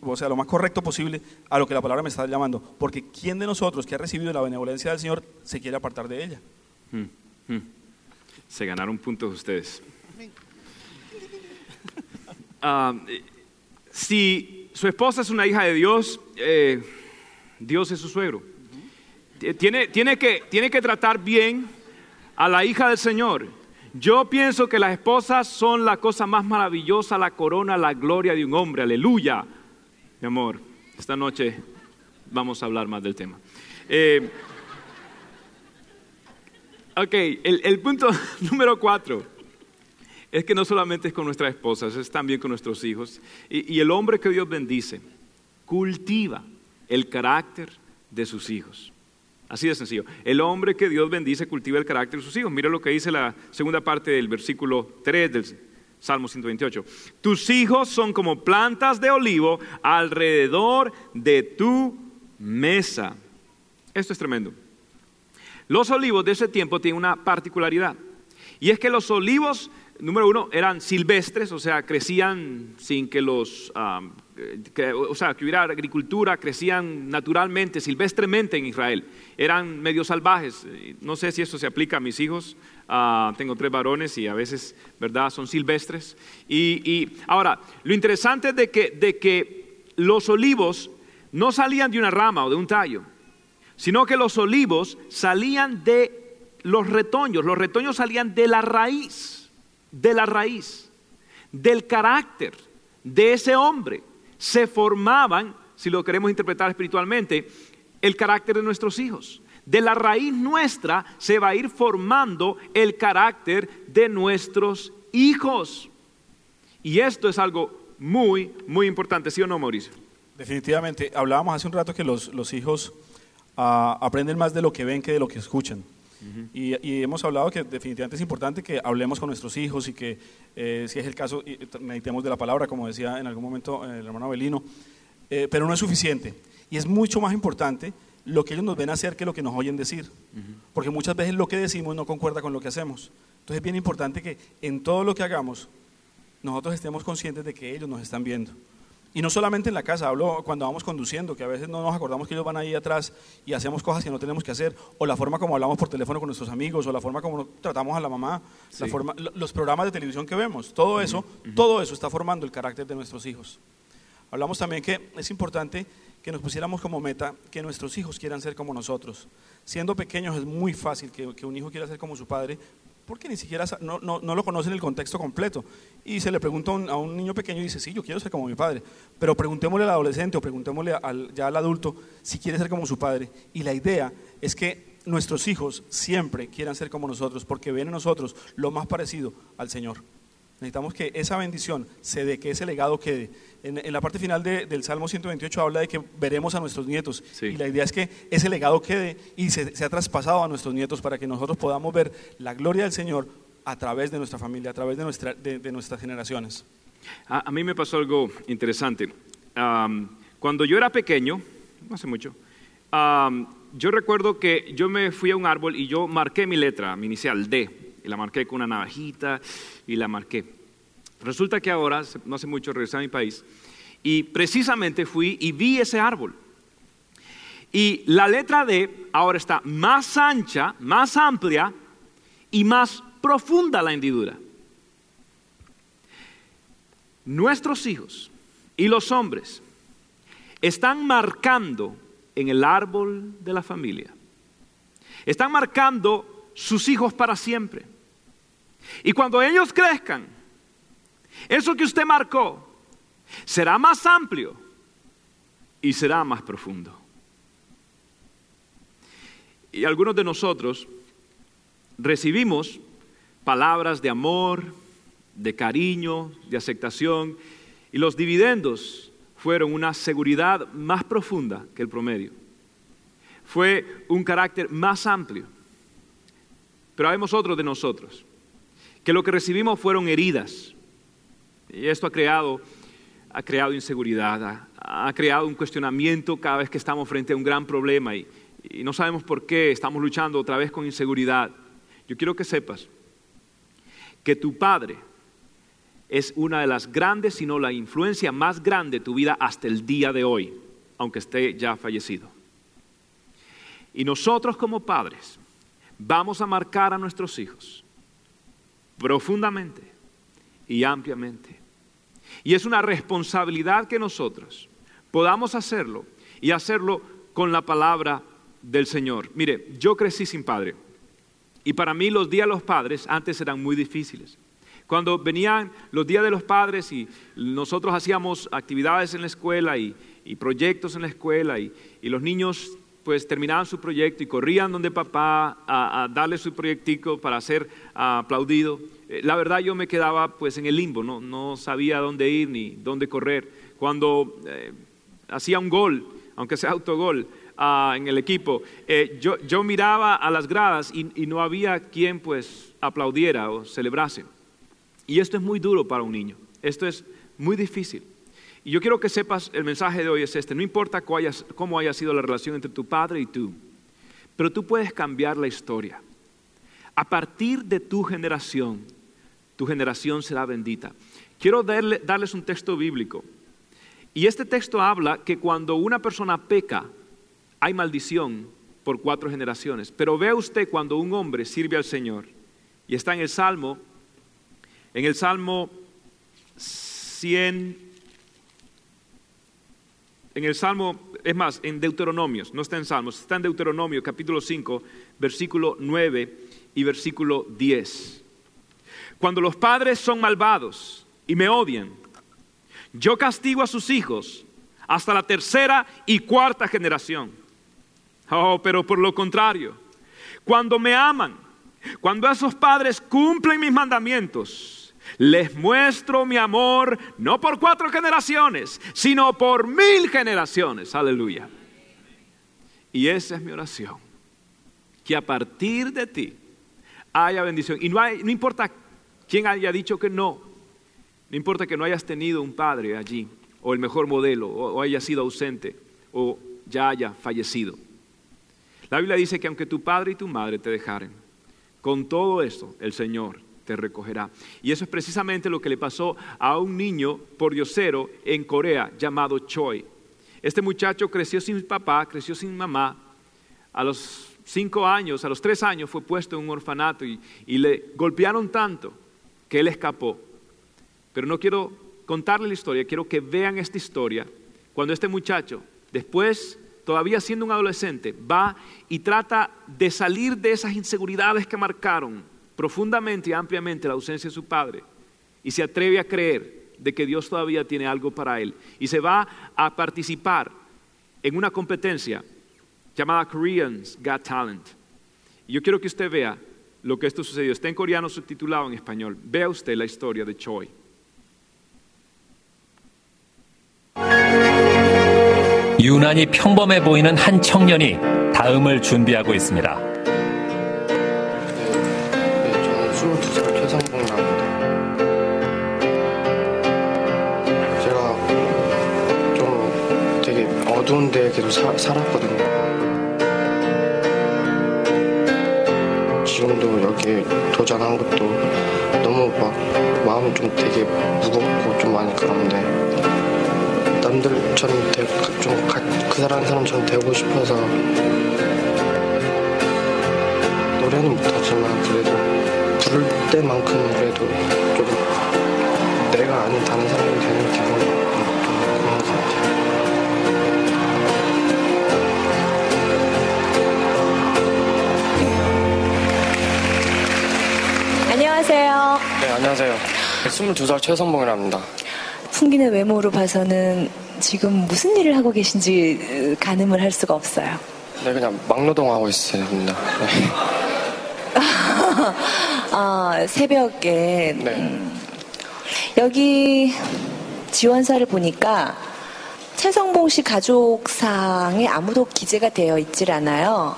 o sea, lo más correcto posible a lo que la palabra me está llamando. Porque ¿quién de nosotros que ha recibido la benevolencia del Señor se quiere apartar de ella? Mm, mm. Se ganaron puntos ustedes. Ah, eh, si su esposa es una hija de Dios, eh, Dios es su suegro. T- Tiene, tiene, que, tiene que tratar bien a la hija del Señor. Yo pienso que las esposas son la cosa más maravillosa, la corona, la gloria de un hombre. Aleluya. Amor, esta noche vamos a hablar más del tema. Eh, Ok, el, el punto número cuatro es que no solamente es con nuestras esposas, es también con nuestros hijos. Y, y el hombre que Dios bendice cultiva el carácter de sus hijos. Así de sencillo. El hombre que Dios bendice cultiva el carácter de sus hijos. Mira lo que dice la segunda parte del versículo 3 del Salmo 128. Tus hijos son como plantas de olivo alrededor de tu mesa. Esto es tremendo. Los olivos de ese tiempo tienen una particularidad. Y es que los olivos, número uno, eran silvestres, o sea, crecían sin que los, um, que, o sea, que hubiera agricultura, crecían naturalmente, silvestremente en Israel. Eran medio salvajes. No sé si eso se aplica a mis hijos. Uh, tengo tres varones y a veces, ¿verdad?, son silvestres. Y, y ahora, lo interesante es de que, de que los olivos no salían de una rama o de un tallo sino que los olivos salían de los retoños, los retoños salían de la raíz, de la raíz, del carácter de ese hombre. Se formaban, si lo queremos interpretar espiritualmente, el carácter de nuestros hijos. De la raíz nuestra se va a ir formando el carácter de nuestros hijos. Y esto es algo muy, muy importante, ¿sí o no, Mauricio? Definitivamente, hablábamos hace un rato que los, los hijos ah, aprenden más de lo que ven que de lo que escuchan. y, y hemos hablado que definitivamente es importante que hablemos con nuestros hijos y que, eh, si es el caso, meditemos de la palabra, como decía en algún momento el hermano Abelino, eh, pero no es suficiente. Y es mucho más importante lo que ellos nos ven hacer que lo que nos oyen decir. Porque muchas veces lo que decimos no concuerda con lo que hacemos. Entonces es bien importante que en todo lo que hagamos, nosotros estemos conscientes de que ellos nos están viendo. Y no solamente en la casa, hablo cuando vamos conduciendo, que a veces no nos acordamos que ellos van ahí atrás y hacemos cosas que no tenemos que hacer, o la forma como hablamos por teléfono con nuestros amigos, o la forma como tratamos a la mamá, la Sí. forma, lo- los programas de televisión que vemos, todo eso, todo eso está formando el carácter de nuestros hijos. Hablamos también que es importante que nos pusiéramos como meta que nuestros hijos quieran ser como nosotros. Siendo pequeños es muy fácil que, un hijo quiera ser como su padre porque ni siquiera no, no, no lo conoce en el contexto completo. Y se le pregunta a un, a un niño pequeño y dice, sí, yo quiero ser como mi padre. Pero preguntémosle al adolescente o preguntémosle al, ya al adulto si quiere ser como su padre. Y la idea es que nuestros hijos siempre quieran ser como nosotros porque ven en nosotros lo más parecido al Señor. Necesitamos que esa bendición se dé, que ese legado quede. En, en la parte final de- del Salmo 128 habla de que veremos a nuestros nietos. Sí. Y la idea es que ese legado quede y se, sea traspasado a nuestros nietos para que nosotros podamos ver la gloria del Señor a través de nuestra familia, a través de, nuestra, de, de nuestras generaciones. A, a mí me pasó algo interesante. Am, cuando yo era pequeño, no hace mucho, am, yo recuerdo que yo me fui a un árbol y yo marqué mi letra, mi inicial D, y la marqué con una navajita y la marqué. Resulta que ahora, no hace mucho, regresé a mi país y precisamente fui y vi ese árbol. Y la letra D ahora está más ancha, más amplia y más profunda la hendidura. Nuestros hijos y los hombres están marcando en el árbol de la familia. Están marcando sus hijos para siempre. Y cuando ellos crezcan, eso que usted marcó será más amplio y será más profundo. Y algunos de nosotros recibimos palabras de amor, de cariño, de aceptación, y los dividendos fueron una seguridad más profunda que el promedio. Fue un carácter más amplio. Pero hay otros de nosotros que lo que recibimos fueron heridas. Y esto ha creado, ha creado inseguridad, ha, ha creado un cuestionamiento cada vez que estamos frente a un gran problema y, y no sabemos por qué estamos luchando otra vez con inseguridad. Yo quiero que sepas que tu padre es una de las grandes, si no la influencia más grande de tu vida hasta el día de hoy, aunque esté ya fallecido. Y nosotros como padres vamos a marcar a nuestros hijos profundamente y ampliamente. Y es una responsabilidad que nosotros podamos hacerlo y hacerlo con la palabra del Señor. Mire, yo crecí sin padre y para mí los días de los padres antes eran muy difíciles. Cuando venían los días de los padres y nosotros hacíamos actividades en la escuela y, proyectos en la escuela y, los niños pues terminaban su proyecto y corrían donde papá a, a darle su proyectico para ser aplaudido. Eh, la verdad yo me quedaba pues en el limbo, no, no sabía dónde ir ni dónde correr. Cuando eh, hacía un gol, aunque sea autogol, uh, en el equipo, eh, yo, yo, miraba a las gradas y, y no había quien pues aplaudiera o celebrase. Y esto es muy duro para un niño, esto es muy difícil. Y yo quiero que sepas, el mensaje de hoy es este, no importa cómo haya, sido la relación entre tu padre y tú, pero tú puedes cambiar la historia. A partir de tu generación, tu generación será bendita. Quiero darle, darles un texto bíblico. Y este texto habla que cuando una persona peca, hay maldición por cuatro generaciones. Pero vea usted cuando un hombre sirve al Señor, y está en el Salmo, en el Salmo 100, en el Salmo, es más, en Deuteronomios, no está en Salmos, está en Deuteronomio capítulo 5, versículo 9 y versículo 10. Cuando los padres son malvados y me odian, yo castigo a sus hijos hasta la tercera y cuarta generación. Oh, pero por lo contrario, cuando me aman, cuando esos padres cumplen mis mandamientos, les muestro mi amor no por cuatro generaciones, sino por mil generaciones. Aleluya. Y esa es mi oración. que a partir de ti haya bendición. Y no, hay, no importa quién haya dicho que no, no importa que no hayas tenido un padre allí, o el mejor modelo, o, haya sido ausente, o ya haya fallecido. La Biblia dice que aunque tu padre y tu madre te dejaren, con todo esto el Señor te recogerá. Y eso es precisamente lo que le pasó a un niño por diosero en Corea llamado Choi. Este muchacho creció sin papá, creció sin mamá. A los cinco años, a los tres años fue puesto en un orfanato y, y le golpearon tanto que él escapó. Pero no quiero contarle la historia, quiero que vean esta historia cuando este muchacho, después, todavía siendo un adolescente, va y trata de salir de esas inseguridades que marcaron profundamente y ampliamente la ausencia de su padre y se atreve a creer de que Dios todavía tiene algo para él y se va a participar en una competencia llamada Koreans Got Talent. Y yo quiero que usted vea lo que esto sucedió. Está en coreano subtitulado en español. Vea usted la historia de Choi. 유난히 평범해 보이는 한 청년이 다음을 준비하고 있습니다. 데에 계속 사- 살았거든요. 지금도 여기 도전한 것도 너무 막 마음이 좀 되게 무겁고 좀 많이 그런데 남들처럼 되, 좀그 사람 사람처럼 되고 싶어서 노래는 못하지만 그래도 부를 때만큼 그래도 좀 내가 아닌 다른 사람이 되는 기분 네 안녕하세요. 22살 최선봉이랍니다. 풍기는 외모로 봐서는 지금 무슨 일을 하고 계신지 으, 가늠을 할 수가 없어요. 네 그냥 막노동하고 있습니다. 네. 아, 새벽에 네. 음, 여기 지원서를 보니까 최성봉 씨 가족상에 아무도 기재가 되어 있질 않아요.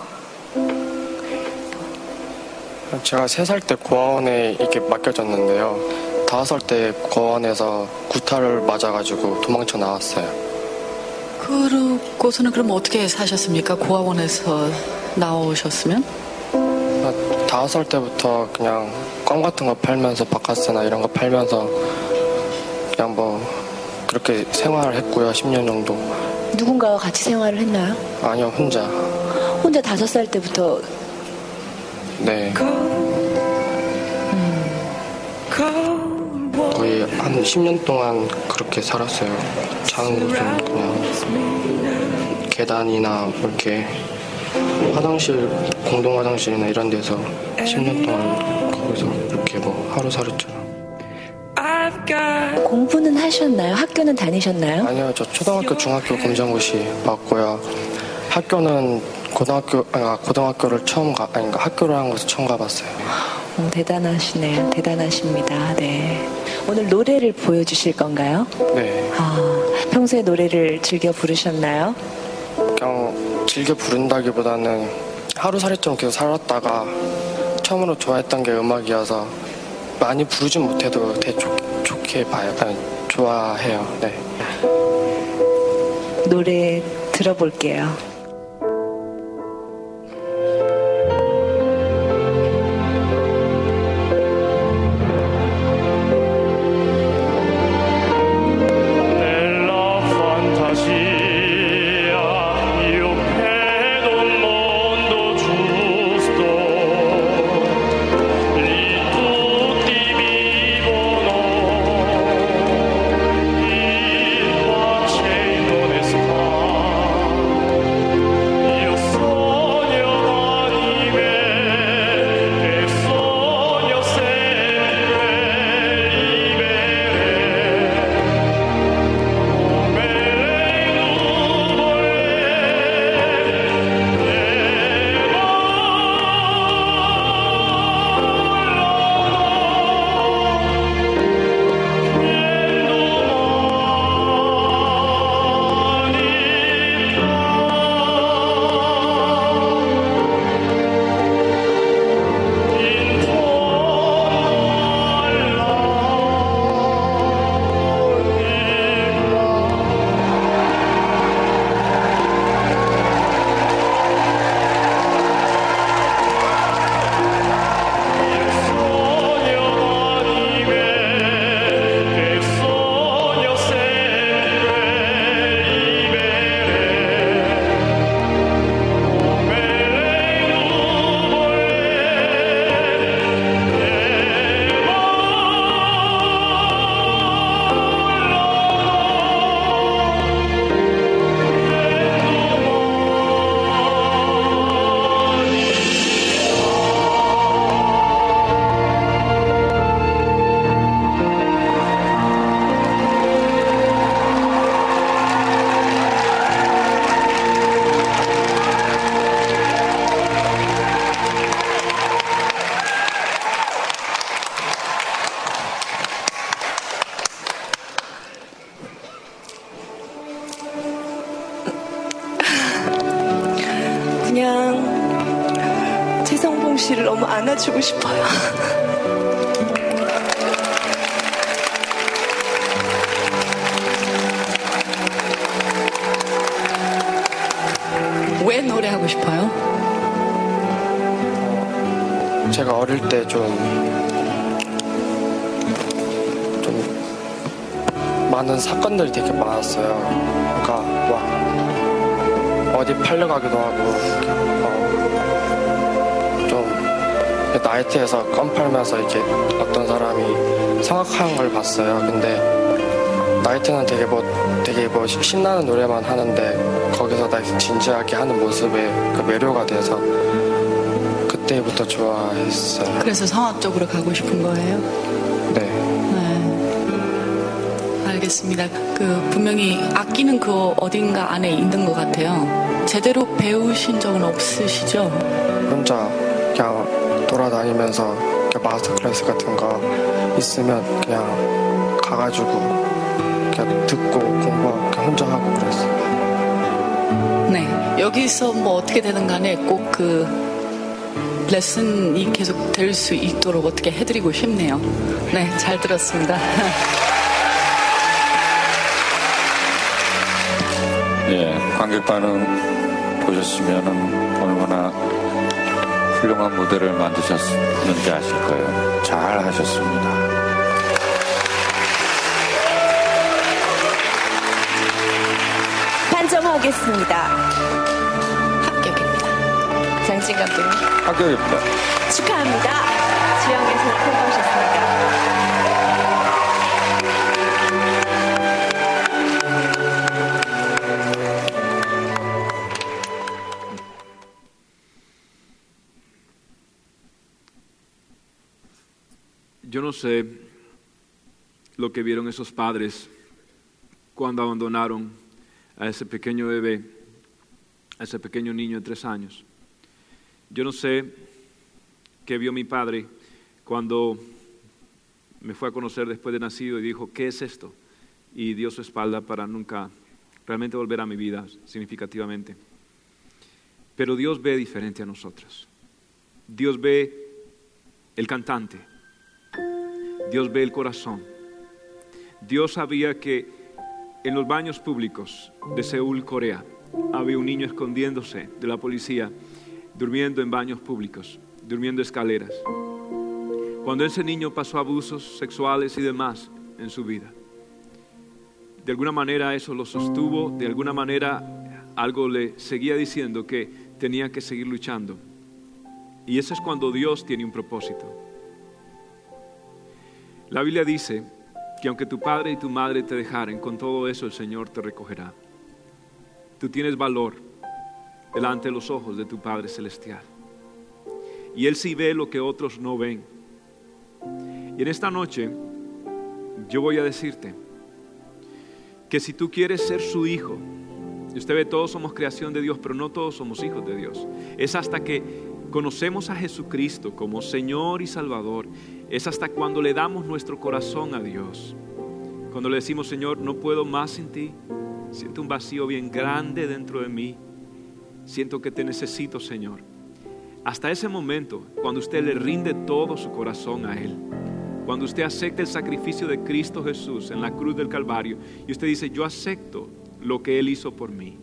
제가 3살 때 고아원에 이렇게 맡겨졌는데요. 5살 때 고아원에서 구타를 맞아가지고 도망쳐 나왔어요. 그러고서는 그럼 어떻게 사셨습니까? 고아원에서 나오셨으면? 아, 다섯 살 때부터 그냥 껌 같은 거 팔면서 바카스나 이런 거 팔면서 그냥 뭐 그렇게 생활을 했고요 10년 정도 누군가와 같이 생활을 했나요? 아니요 혼자 혼자 다섯 살 때부터 네 거의 한 10년 동안 그렇게 살았어요 자는 곳은 그냥 계단이나 뭐 이렇게 화장실 공동 화장실이나 이런 데서 10년 동안 거기서 이렇게 뭐 하루살이처럼 공부는 하셨나요? 학교는 다니셨나요? 아니요, 저 초등학교, 중학교 검정고시 맞고요. 학교는 고등학교, 아, 고등학교를 처음 가, 아니, 그러니까 학교를 한 것을 처음 가봤어요. 어, 대단하시네요. 대단하십니다. 네. 오늘 노래를 보여주실 건가요? 네. 아, 평소에 노래를 즐겨 부르셨나요? 그냥 즐겨 부른다기보다는 하루살이처럼 계속 살았다가 처음으로 좋아했던 게 음악이어서 많이 부르진 못해도 되게 좋, 좋게 봐요. 아니, 좋아해요. 네. 노래 들어볼게요. 어디 팔려가기도 하고, 어, 좀, 나이트에서 껌 팔면서 이렇게 어떤 사람이 성악하는 걸 봤어요. 근데, 나이트는 되게 뭐, 되게 뭐 신나는 노래만 하는데, 거기서 나 진지하게 하는 모습에 그 매료가 돼서, 그때부터 좋아했어요. 그래서 성악 쪽으로 가고 싶은 거예요? 네. 네. 알겠습니다. 그 분명히 악기는 그 어딘가 안에 있는 것 같아요. 제대로 배우신 적은 없으시죠? 혼자 그냥 돌아다니면서 이렇게 마스터 클래스 같은 거 있으면 그냥 가가지고 그냥 듣고 공부하고 그냥 혼자 하고 그랬어요. 네. 여기서 뭐 어떻게 되든 간에 꼭 그 레슨이 계속 될 수 있도록 어떻게 해드리고 싶네요. 네. 잘 들었습니다. 예, 관객 반응 보셨으면은 얼마나 훌륭한 무대를 만드셨는지 아실 거예요. 잘 하셨습니다. 판정하겠습니다. 합격입니다. 장진 감독님 합격입니다. 축하합니다. 지영에서 통과하셨습니다. Sé lo que vieron esos padres cuando abandonaron a ese pequeño bebé, a ese pequeño niño de tres años. Yo no sé qué vio mi padre cuando me fue a conocer después de nacido y dijo, ¿qué es esto? Y dio su espalda para nunca realmente volver a mi vida significativamente. Pero Dios ve diferente a nosotros. Dios ve el cantante. Dios ve el corazón. Dios sabía que en los baños públicos de Seúl, Corea, había un niño escondiéndose de la policía, durmiendo en baños públicos, durmiendo en escaleras. Cuando ese niño pasó abusos sexuales y demás en su vida, de alguna manera eso lo sostuvo, de alguna manera algo le seguía diciendo que tenía que seguir luchando. Y eso es cuando Dios tiene un propósito. La Biblia dice que aunque tu padre y tu madre te dejaren, con todo eso el Señor te recogerá. Tú tienes valor delante de los ojos de tu Padre Celestial. Y Él sí ve lo que otros no ven. Y en esta noche yo voy a decirte que si tú quieres ser su hijo, y usted ve, todos somos creación de Dios, pero no todos somos hijos de Dios. Es hasta que conocemos a Jesucristo como Señor y Salvador, es hasta cuando le damos nuestro corazón a Dios. Cuando le decimos, Señor, no puedo más sin ti, siento un vacío bien grande dentro de mí, siento que te necesito, Señor. Hasta ese momento, cuando usted le rinde todo su corazón a Él, cuando usted acepta el sacrificio de Cristo Jesús en la cruz del Calvario y usted dice, yo acepto lo que Él hizo por mí,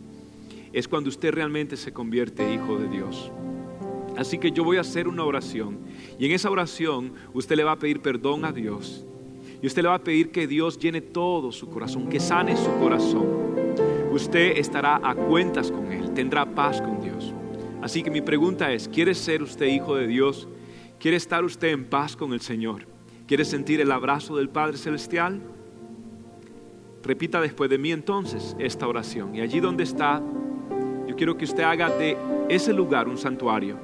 es cuando usted realmente se convierte hijo de Dios. Así que yo voy a hacer una oración y en esa oración usted le va a pedir perdón a Dios y usted le va a pedir que Dios llene todo su corazón, que sane su corazón. Usted estará a cuentas con Él, tendrá paz con Dios. Así que mi pregunta es, ¿quiere ser usted hijo de Dios? ¿Quiere estar usted en paz con el Señor? ¿Quiere sentir el abrazo del Padre Celestial? Repita después de mí entonces esta oración. Y allí donde está, yo quiero que usted haga de ese lugar un santuario.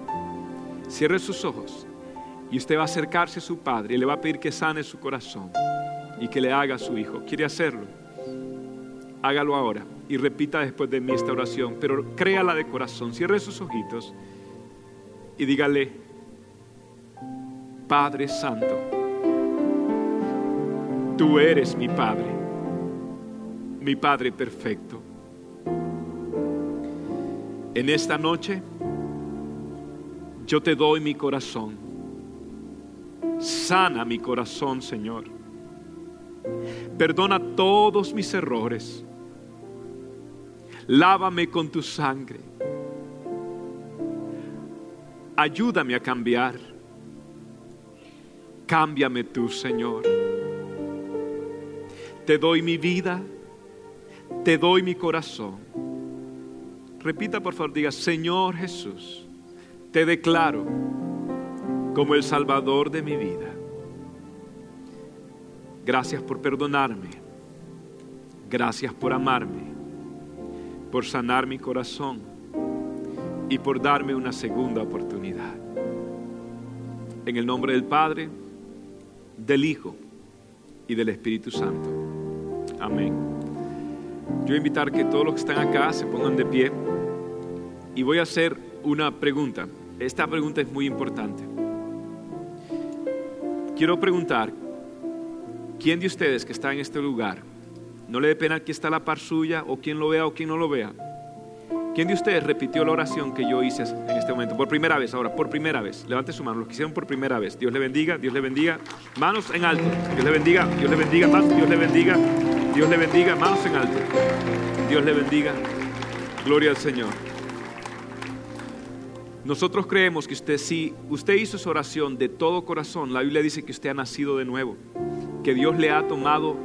Cierre sus ojos y usted va a acercarse a su Padre y le va a pedir que sane su corazón y que le haga a su hijo. ¿Quiere hacerlo? Hágalo ahora y repita después de mí esta oración, pero créala de corazón. Cierre sus ojitos y dígale, Padre Santo, tú eres mi Padre, mi Padre perfecto. En esta noche yo te doy mi corazón Sana mi corazón, Señor. Perdona todos mis errores. Lávame con tu sangre. Ayúdame a cambiar. Cámbiame tú, Señor. Te doy mi vida, te doy mi corazón. Repita por favor, diga, Señor Jesús, te declaro como el Salvador de mi vida. Gracias por perdonarme. Gracias por amarme, por sanar mi corazón y por darme una segunda oportunidad. En el nombre del Padre, del Hijo y del Espíritu Santo. Amén. Yo voy a invitar que todos los que están acá se pongan de pie y voy a hacer una pregunta. Esta pregunta es muy importante. Quiero preguntar, ¿quién de ustedes que está en este lugar, no le dé pena que está la par suya o quien lo vea o quien no lo vea? ¿Quién de ustedes repitió la oración que yo hice en este momento? Por primera vez, ahora, por primera vez. Levante su mano, los que hicieron por primera vez. Dios le bendiga, Dios le bendiga. Manos en alto. Dios le bendiga, Dios le bendiga más. Dios le bendiga, Dios le bendiga. Manos en alto. Dios le bendiga. Gloria al Señor. Nosotros creemos que usted, si usted hizo esa oración de todo corazón, la Biblia dice que usted ha nacido de nuevo, que Dios le ha tomado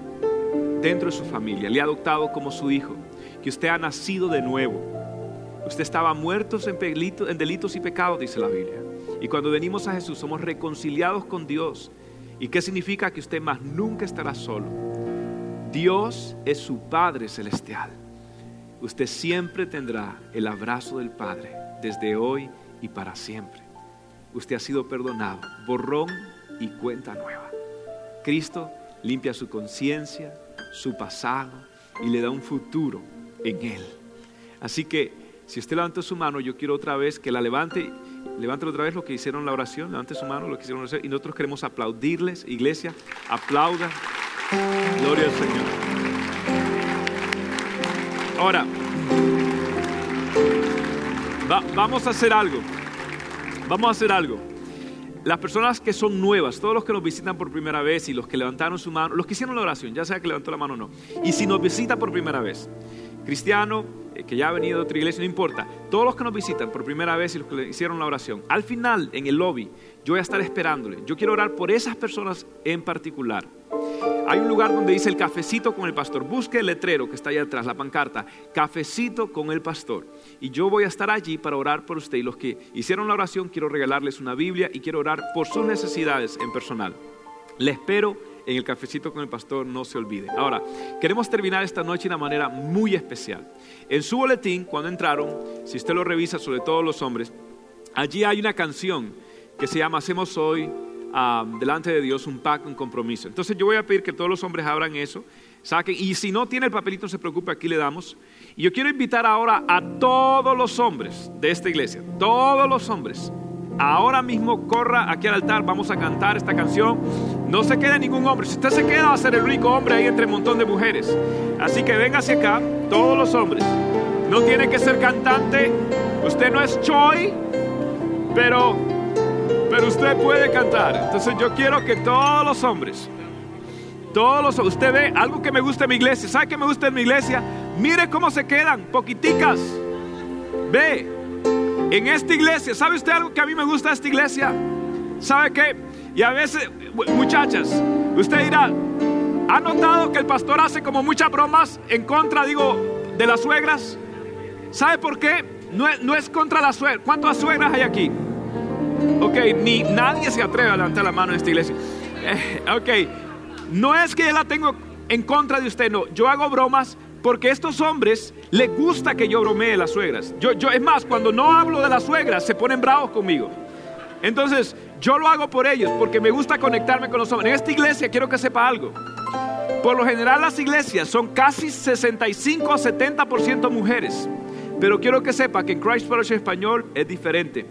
dentro de su familia, le ha adoptado como su hijo, que usted ha nacido de nuevo. Usted estaba muerto en, pelito- en delitos y pecados, dice la Biblia. Y cuando venimos a Jesús somos reconciliados con Dios. ¿Y qué significa? Que usted más nunca estará solo. Dios es su Padre celestial. Usted siempre tendrá el abrazo del Padre desde hoy y para siempre. Usted ha sido perdonado, borrón y cuenta nueva. Cristo limpia su conciencia, su pasado y le da un futuro en Él. Así que si usted levanta su mano, yo quiero otra vez que la levante. Levante otra vez lo que hicieron la oración, levante su mano, lo que hicieron la oración. Y nosotros queremos aplaudirles, iglesia, aplaudan. Gloria al Señor. Ahora, va- vamos a hacer algo. Vamos a hacer algo. Las personas que son nuevas, todos los que nos visitan por primera vez y los que levantaron su mano, los que hicieron la oración, ya sea que levantó la mano o no, y si nos visita por primera vez, cristiano, eh, que ya ha venido de otra iglesia, no importa, todos los que nos visitan por primera vez y los que le hicieron la oración, al final, en el lobby, yo voy a estar esperándole. Yo quiero orar por esas personas en particular. Hay un lugar donde dice el cafecito con el pastor. Busque el letrero que está allá atrás, la pancarta. Cafecito con el pastor. Y yo voy a estar allí para orar por usted. Y los que hicieron la oración, quiero regalarles una Biblia y quiero orar por sus necesidades en personal. Le espero en el cafecito con el pastor, no se olvide. Ahora, queremos terminar esta noche de una manera muy especial. En su boletín, cuando entraron, si usted lo revisa, sobre todo los hombres, allí hay una canción que se llama Hacemos hoy delante de Dios un pacto, un compromiso. Entonces yo voy a pedir que todos los hombres abran eso, saquen, y si no tiene el papelito, no se preocupe, aquí le damos. Y yo quiero invitar ahora a todos los hombres de esta iglesia, todos los hombres, ahora mismo corra aquí al altar, vamos a cantar esta canción. No se quede ningún hombre, si usted se queda va a ser el único hombre ahí entre un montón de mujeres. Así que venga hacia acá, todos los hombres. No tiene que ser cantante, usted no es Choi, pero pero usted puede cantar. Entonces yo quiero que todos los hombres, todos los usted ve algo que me gusta en mi iglesia. ¿Sabe qué me gusta en mi iglesia? Mire cómo se quedan, poquiticas. Ve, en esta iglesia, ¿sabe usted algo que a mí me gusta de esta iglesia? ¿Sabe qué? Y a veces, muchachas, usted dirá, ¿ha notado que el pastor hace como muchas bromas en contra, digo, de las suegras? ¿Sabe por qué? No es, no es contra las suegras. ¿Cuántas suegras hay aquí? Ok, ni nadie se atreve a levantar la mano en esta iglesia. Eh, ok, no es que la tengo en contra de usted, no. Yo hago bromas porque a estos hombres les gusta que yo bromee las suegras. Yo, yo, es más, cuando no hablo de las suegras, se ponen bravos conmigo. Entonces, yo lo hago por ellos porque me gusta conectarme con los hombres. En esta iglesia quiero que sepa algo. Por lo general, las iglesias son casi 65 a 70% mujeres. Pero quiero que sepa que en Christ Fellowship Español es diferente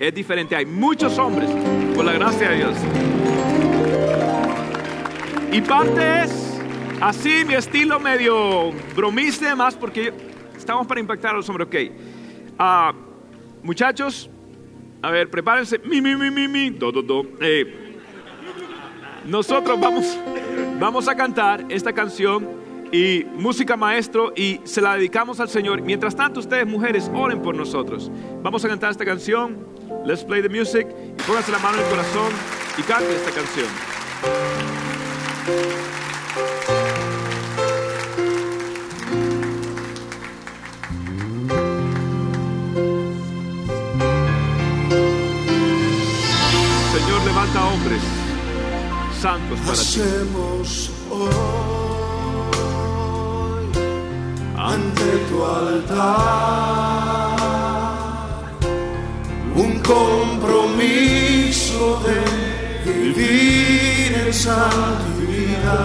es diferente. Hay muchos hombres, por la gracia de Dios. Y parte es así, mi estilo medio bromista y demás, porque estamos para impactar a los hombres. Ok. Ah, muchachos, a ver, prepárense. Mi, mi, mi, mi, mi. Do, do, do. Eh, nosotros vamos, vamos a cantar esta canción y música maestro y se la dedicamos al Señor. Mientras tanto, ustedes mujeres, oren por nosotros. Vamos a cantar esta canción. Let's play the music. Y pónganse la mano en el corazón y canten esta canción. Señor, levanta hombres santos para ti. Ante tu altar un compromiso de vivir en santidad.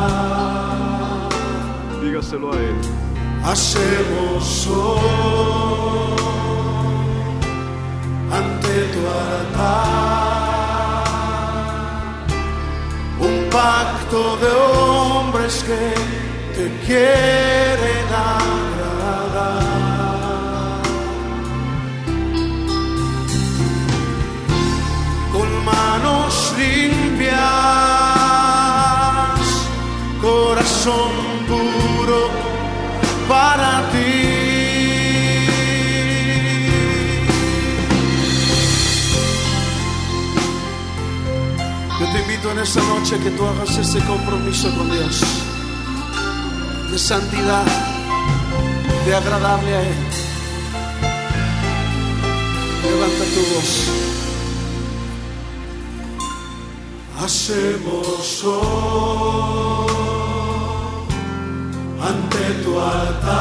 Dígaselo a Él. Hacemos hoy ante tu altar un pacto de hombres que te quieren agradar. Con manos limpias, corazón puro para ti. Yo te invito en esta noche que tú hagas ese compromiso con Dios de santidad, de agradable a Él. Levanta tu voz. Hacemos hoy ante tu altar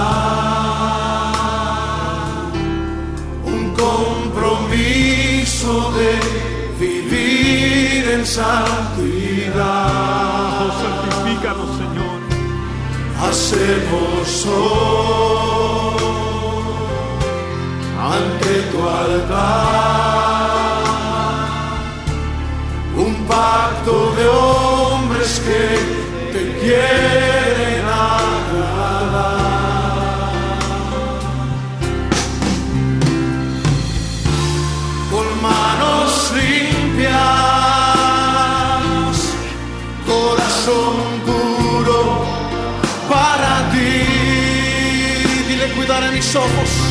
un compromiso de vivir en santidad. Santifícanos, Señor. Hacemos hoy ante tu altar un pacto de hombres que te quieren cuidaré mis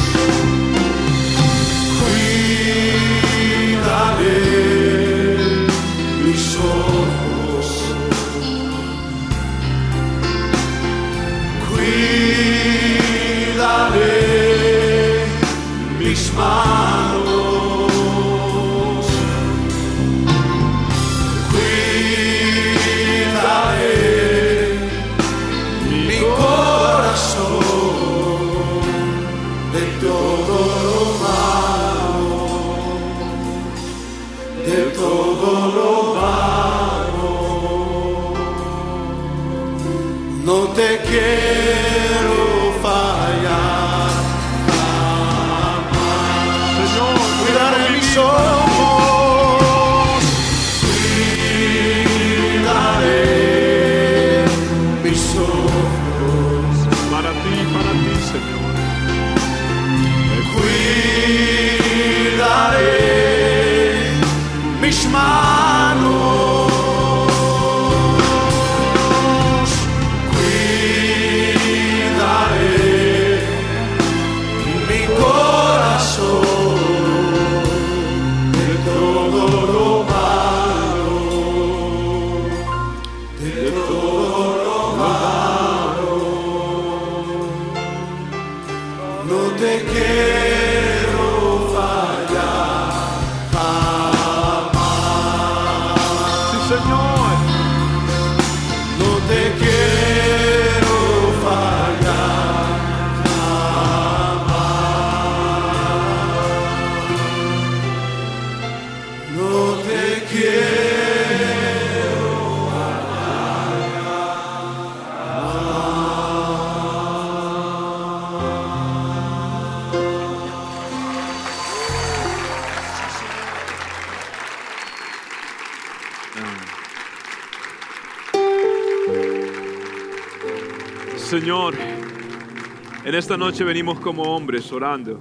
en esta noche venimos como hombres orando.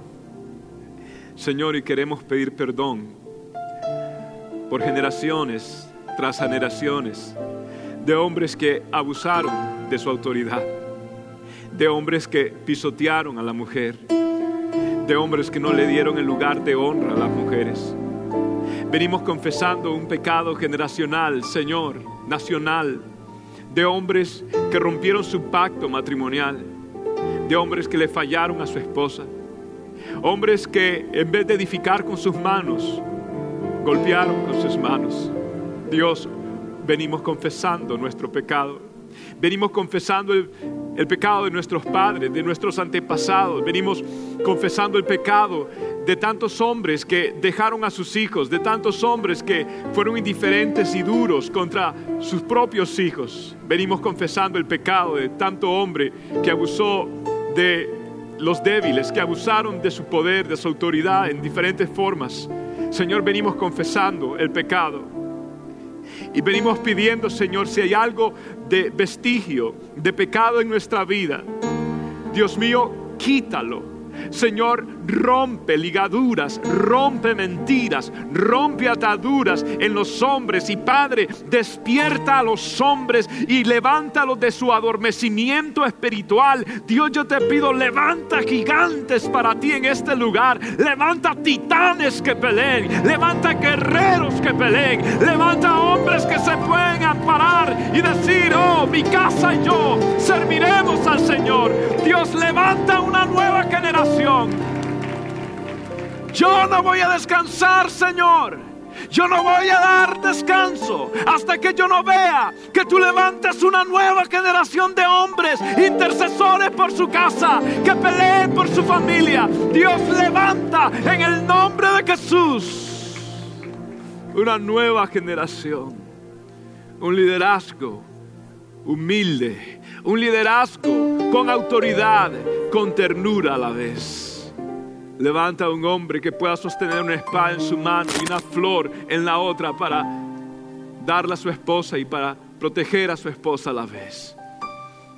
Señor, y queremos pedir perdón por generaciones tras generaciones de hombres que abusaron de su autoridad, de hombres que pisotearon a la mujer, de hombres que no le dieron el lugar de honra a las mujeres. Venimos confesando un pecado generacional, Señor, nacional, de hombres que rompieron su pacto matrimonial, de hombres que le fallaron a su esposa, hombres que en vez de edificar con sus manos, golpearon con sus manos. Dios, venimos confesando nuestro pecado. Venimos confesando el, pecado de nuestros padres, de nuestros antepasados. Venimos confesando el pecado de tantos hombres que dejaron a sus hijos, de tantos hombres que fueron indiferentes y duros contra sus propios hijos. Venimos confesando el pecado de tanto hombre que abusó de los débiles, que abusaron de su poder, de su autoridad en diferentes formas. Señor, venimos confesando el pecado. Y venimos pidiendo, Señor, si hay algo de vestigio, de pecado en nuestra vida, Dios mío, quítalo. Señor, rompe ligaduras, rompe mentiras, rompe ataduras en los hombres. Y Padre, despierta a los hombres y levántalos de su adormecimiento espiritual. Dios, yo te pido, levanta gigantes para ti en este lugar. Levanta titanes que peleen. Levanta guerreros que peleen. Levanta hombres que se pueden parar y decir, oh, mi casa y yo serviremos al Señor. Dios, levanta una nueva generación. Yo no voy a descansar, Señor. Yo no voy a dar descanso hasta que yo no vea que tú levantes una nueva generación de hombres intercesores por su casa, que peleen por su familia. Dios levanta en el nombre de Jesús una nueva generación, un liderazgo humilde, un liderazgo con autoridad, con ternura a la vez. Levanta a un hombre que pueda sostener una espada en su mano y una flor en la otra para darla a su esposa y para proteger a su esposa a la vez.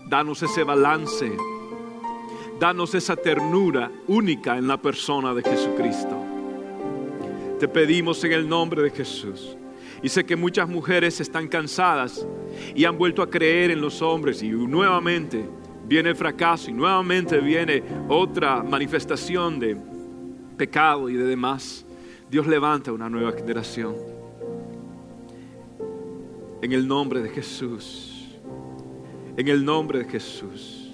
Danos ese balance. Danos esa ternura única en la persona de Jesucristo. Te pedimos en el nombre de Jesús. Y sé que muchas mujeres están cansadas y han vuelto a creer en los hombres y nuevamente viene el fracaso y nuevamente viene otra manifestación de pecado y de demás. Dios levanta una nueva generación. En el nombre de Jesús. En el nombre de Jesús.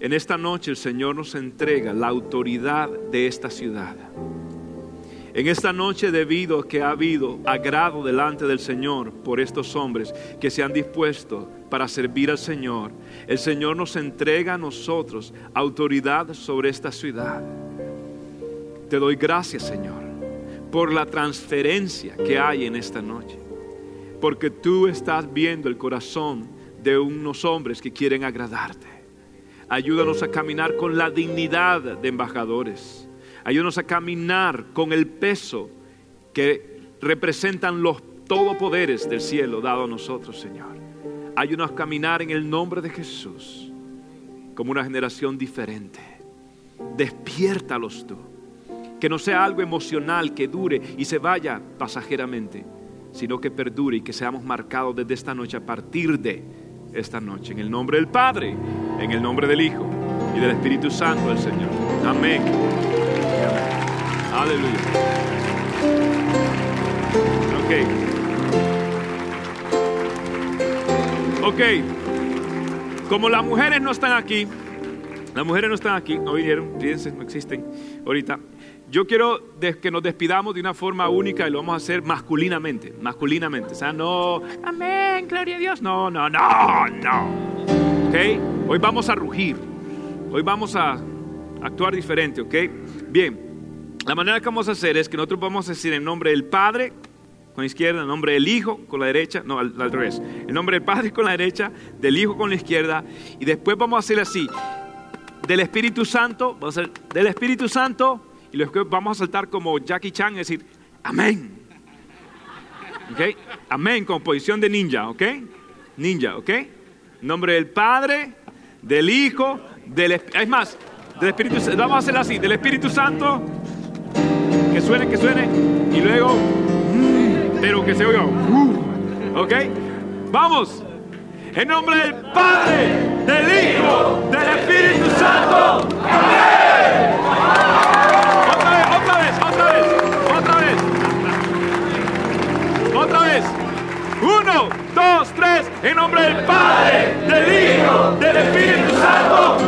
En esta noche el Señor nos entrega la autoridad de esta ciudad. En esta noche, debido a que ha habido agrado delante del Señor por estos hombres que se han dispuesto para servir al Señor, el Señor nos entrega a nosotros autoridad sobre esta ciudad. Te doy gracias, Señor, por la transferencia que hay en esta noche, porque tú estás viendo el corazón de unos hombres que quieren agradarte. Ayúdanos a caminar con la dignidad de embajadores Ayúdanos a caminar con el peso que representan los todopoderes del cielo dado a nosotros, Señor. Ayúdanos a caminar en el nombre de Jesús como una generación diferente. Despiértalos tú. Que no sea algo emocional que dure y se vaya pasajeramente, sino que perdure y que seamos marcados desde esta noche a partir de esta noche. En el nombre del Padre, en el nombre del Hijo y del Espíritu Santo del Señor. Amén. Aleluya. Ok. Ok. Como las mujeres no están aquí, las mujeres no están aquí, no vinieron, fíjense, no existen ahorita. Yo quiero que nos despidamos de una forma única y lo vamos a hacer masculinamente, masculinamente. O sea, no, amén, gloria a Dios. No, no, no, no. ¿Ok? Hoy vamos a rugir. Hoy vamos a actuar diferente, ¿ok? Bien, la manera que vamos a hacer es que nosotros vamos a decir en nombre del Padre con la izquierda, en nombre del Hijo con la derecha, no, al, revés, en nombre del Padre con la derecha, del Hijo con la izquierda, y después vamos a hacer así, del Espíritu Santo, vamos a hacer del Espíritu Santo, y después vamos a saltar como Jackie Chan y decir, amén. ¿Ok? Amén, con posición de ninja, ¿ok? Ninja, ¿ok? Nombre del Padre, del Hijo, del Espíritu, es más, del Espíritu Vamos a hacerlo así, del Espíritu Santo, que suene, que suene, y luego, pero que se oiga, ¿ok? Vamos. En nombre del Padre, del Hijo, del Espíritu Santo. Amén. Otra vez, otra vez, otra vez, otra vez. Otra vez. Uno, dos, tres. En nombre del Padre, del Hijo, del Espíritu Santo.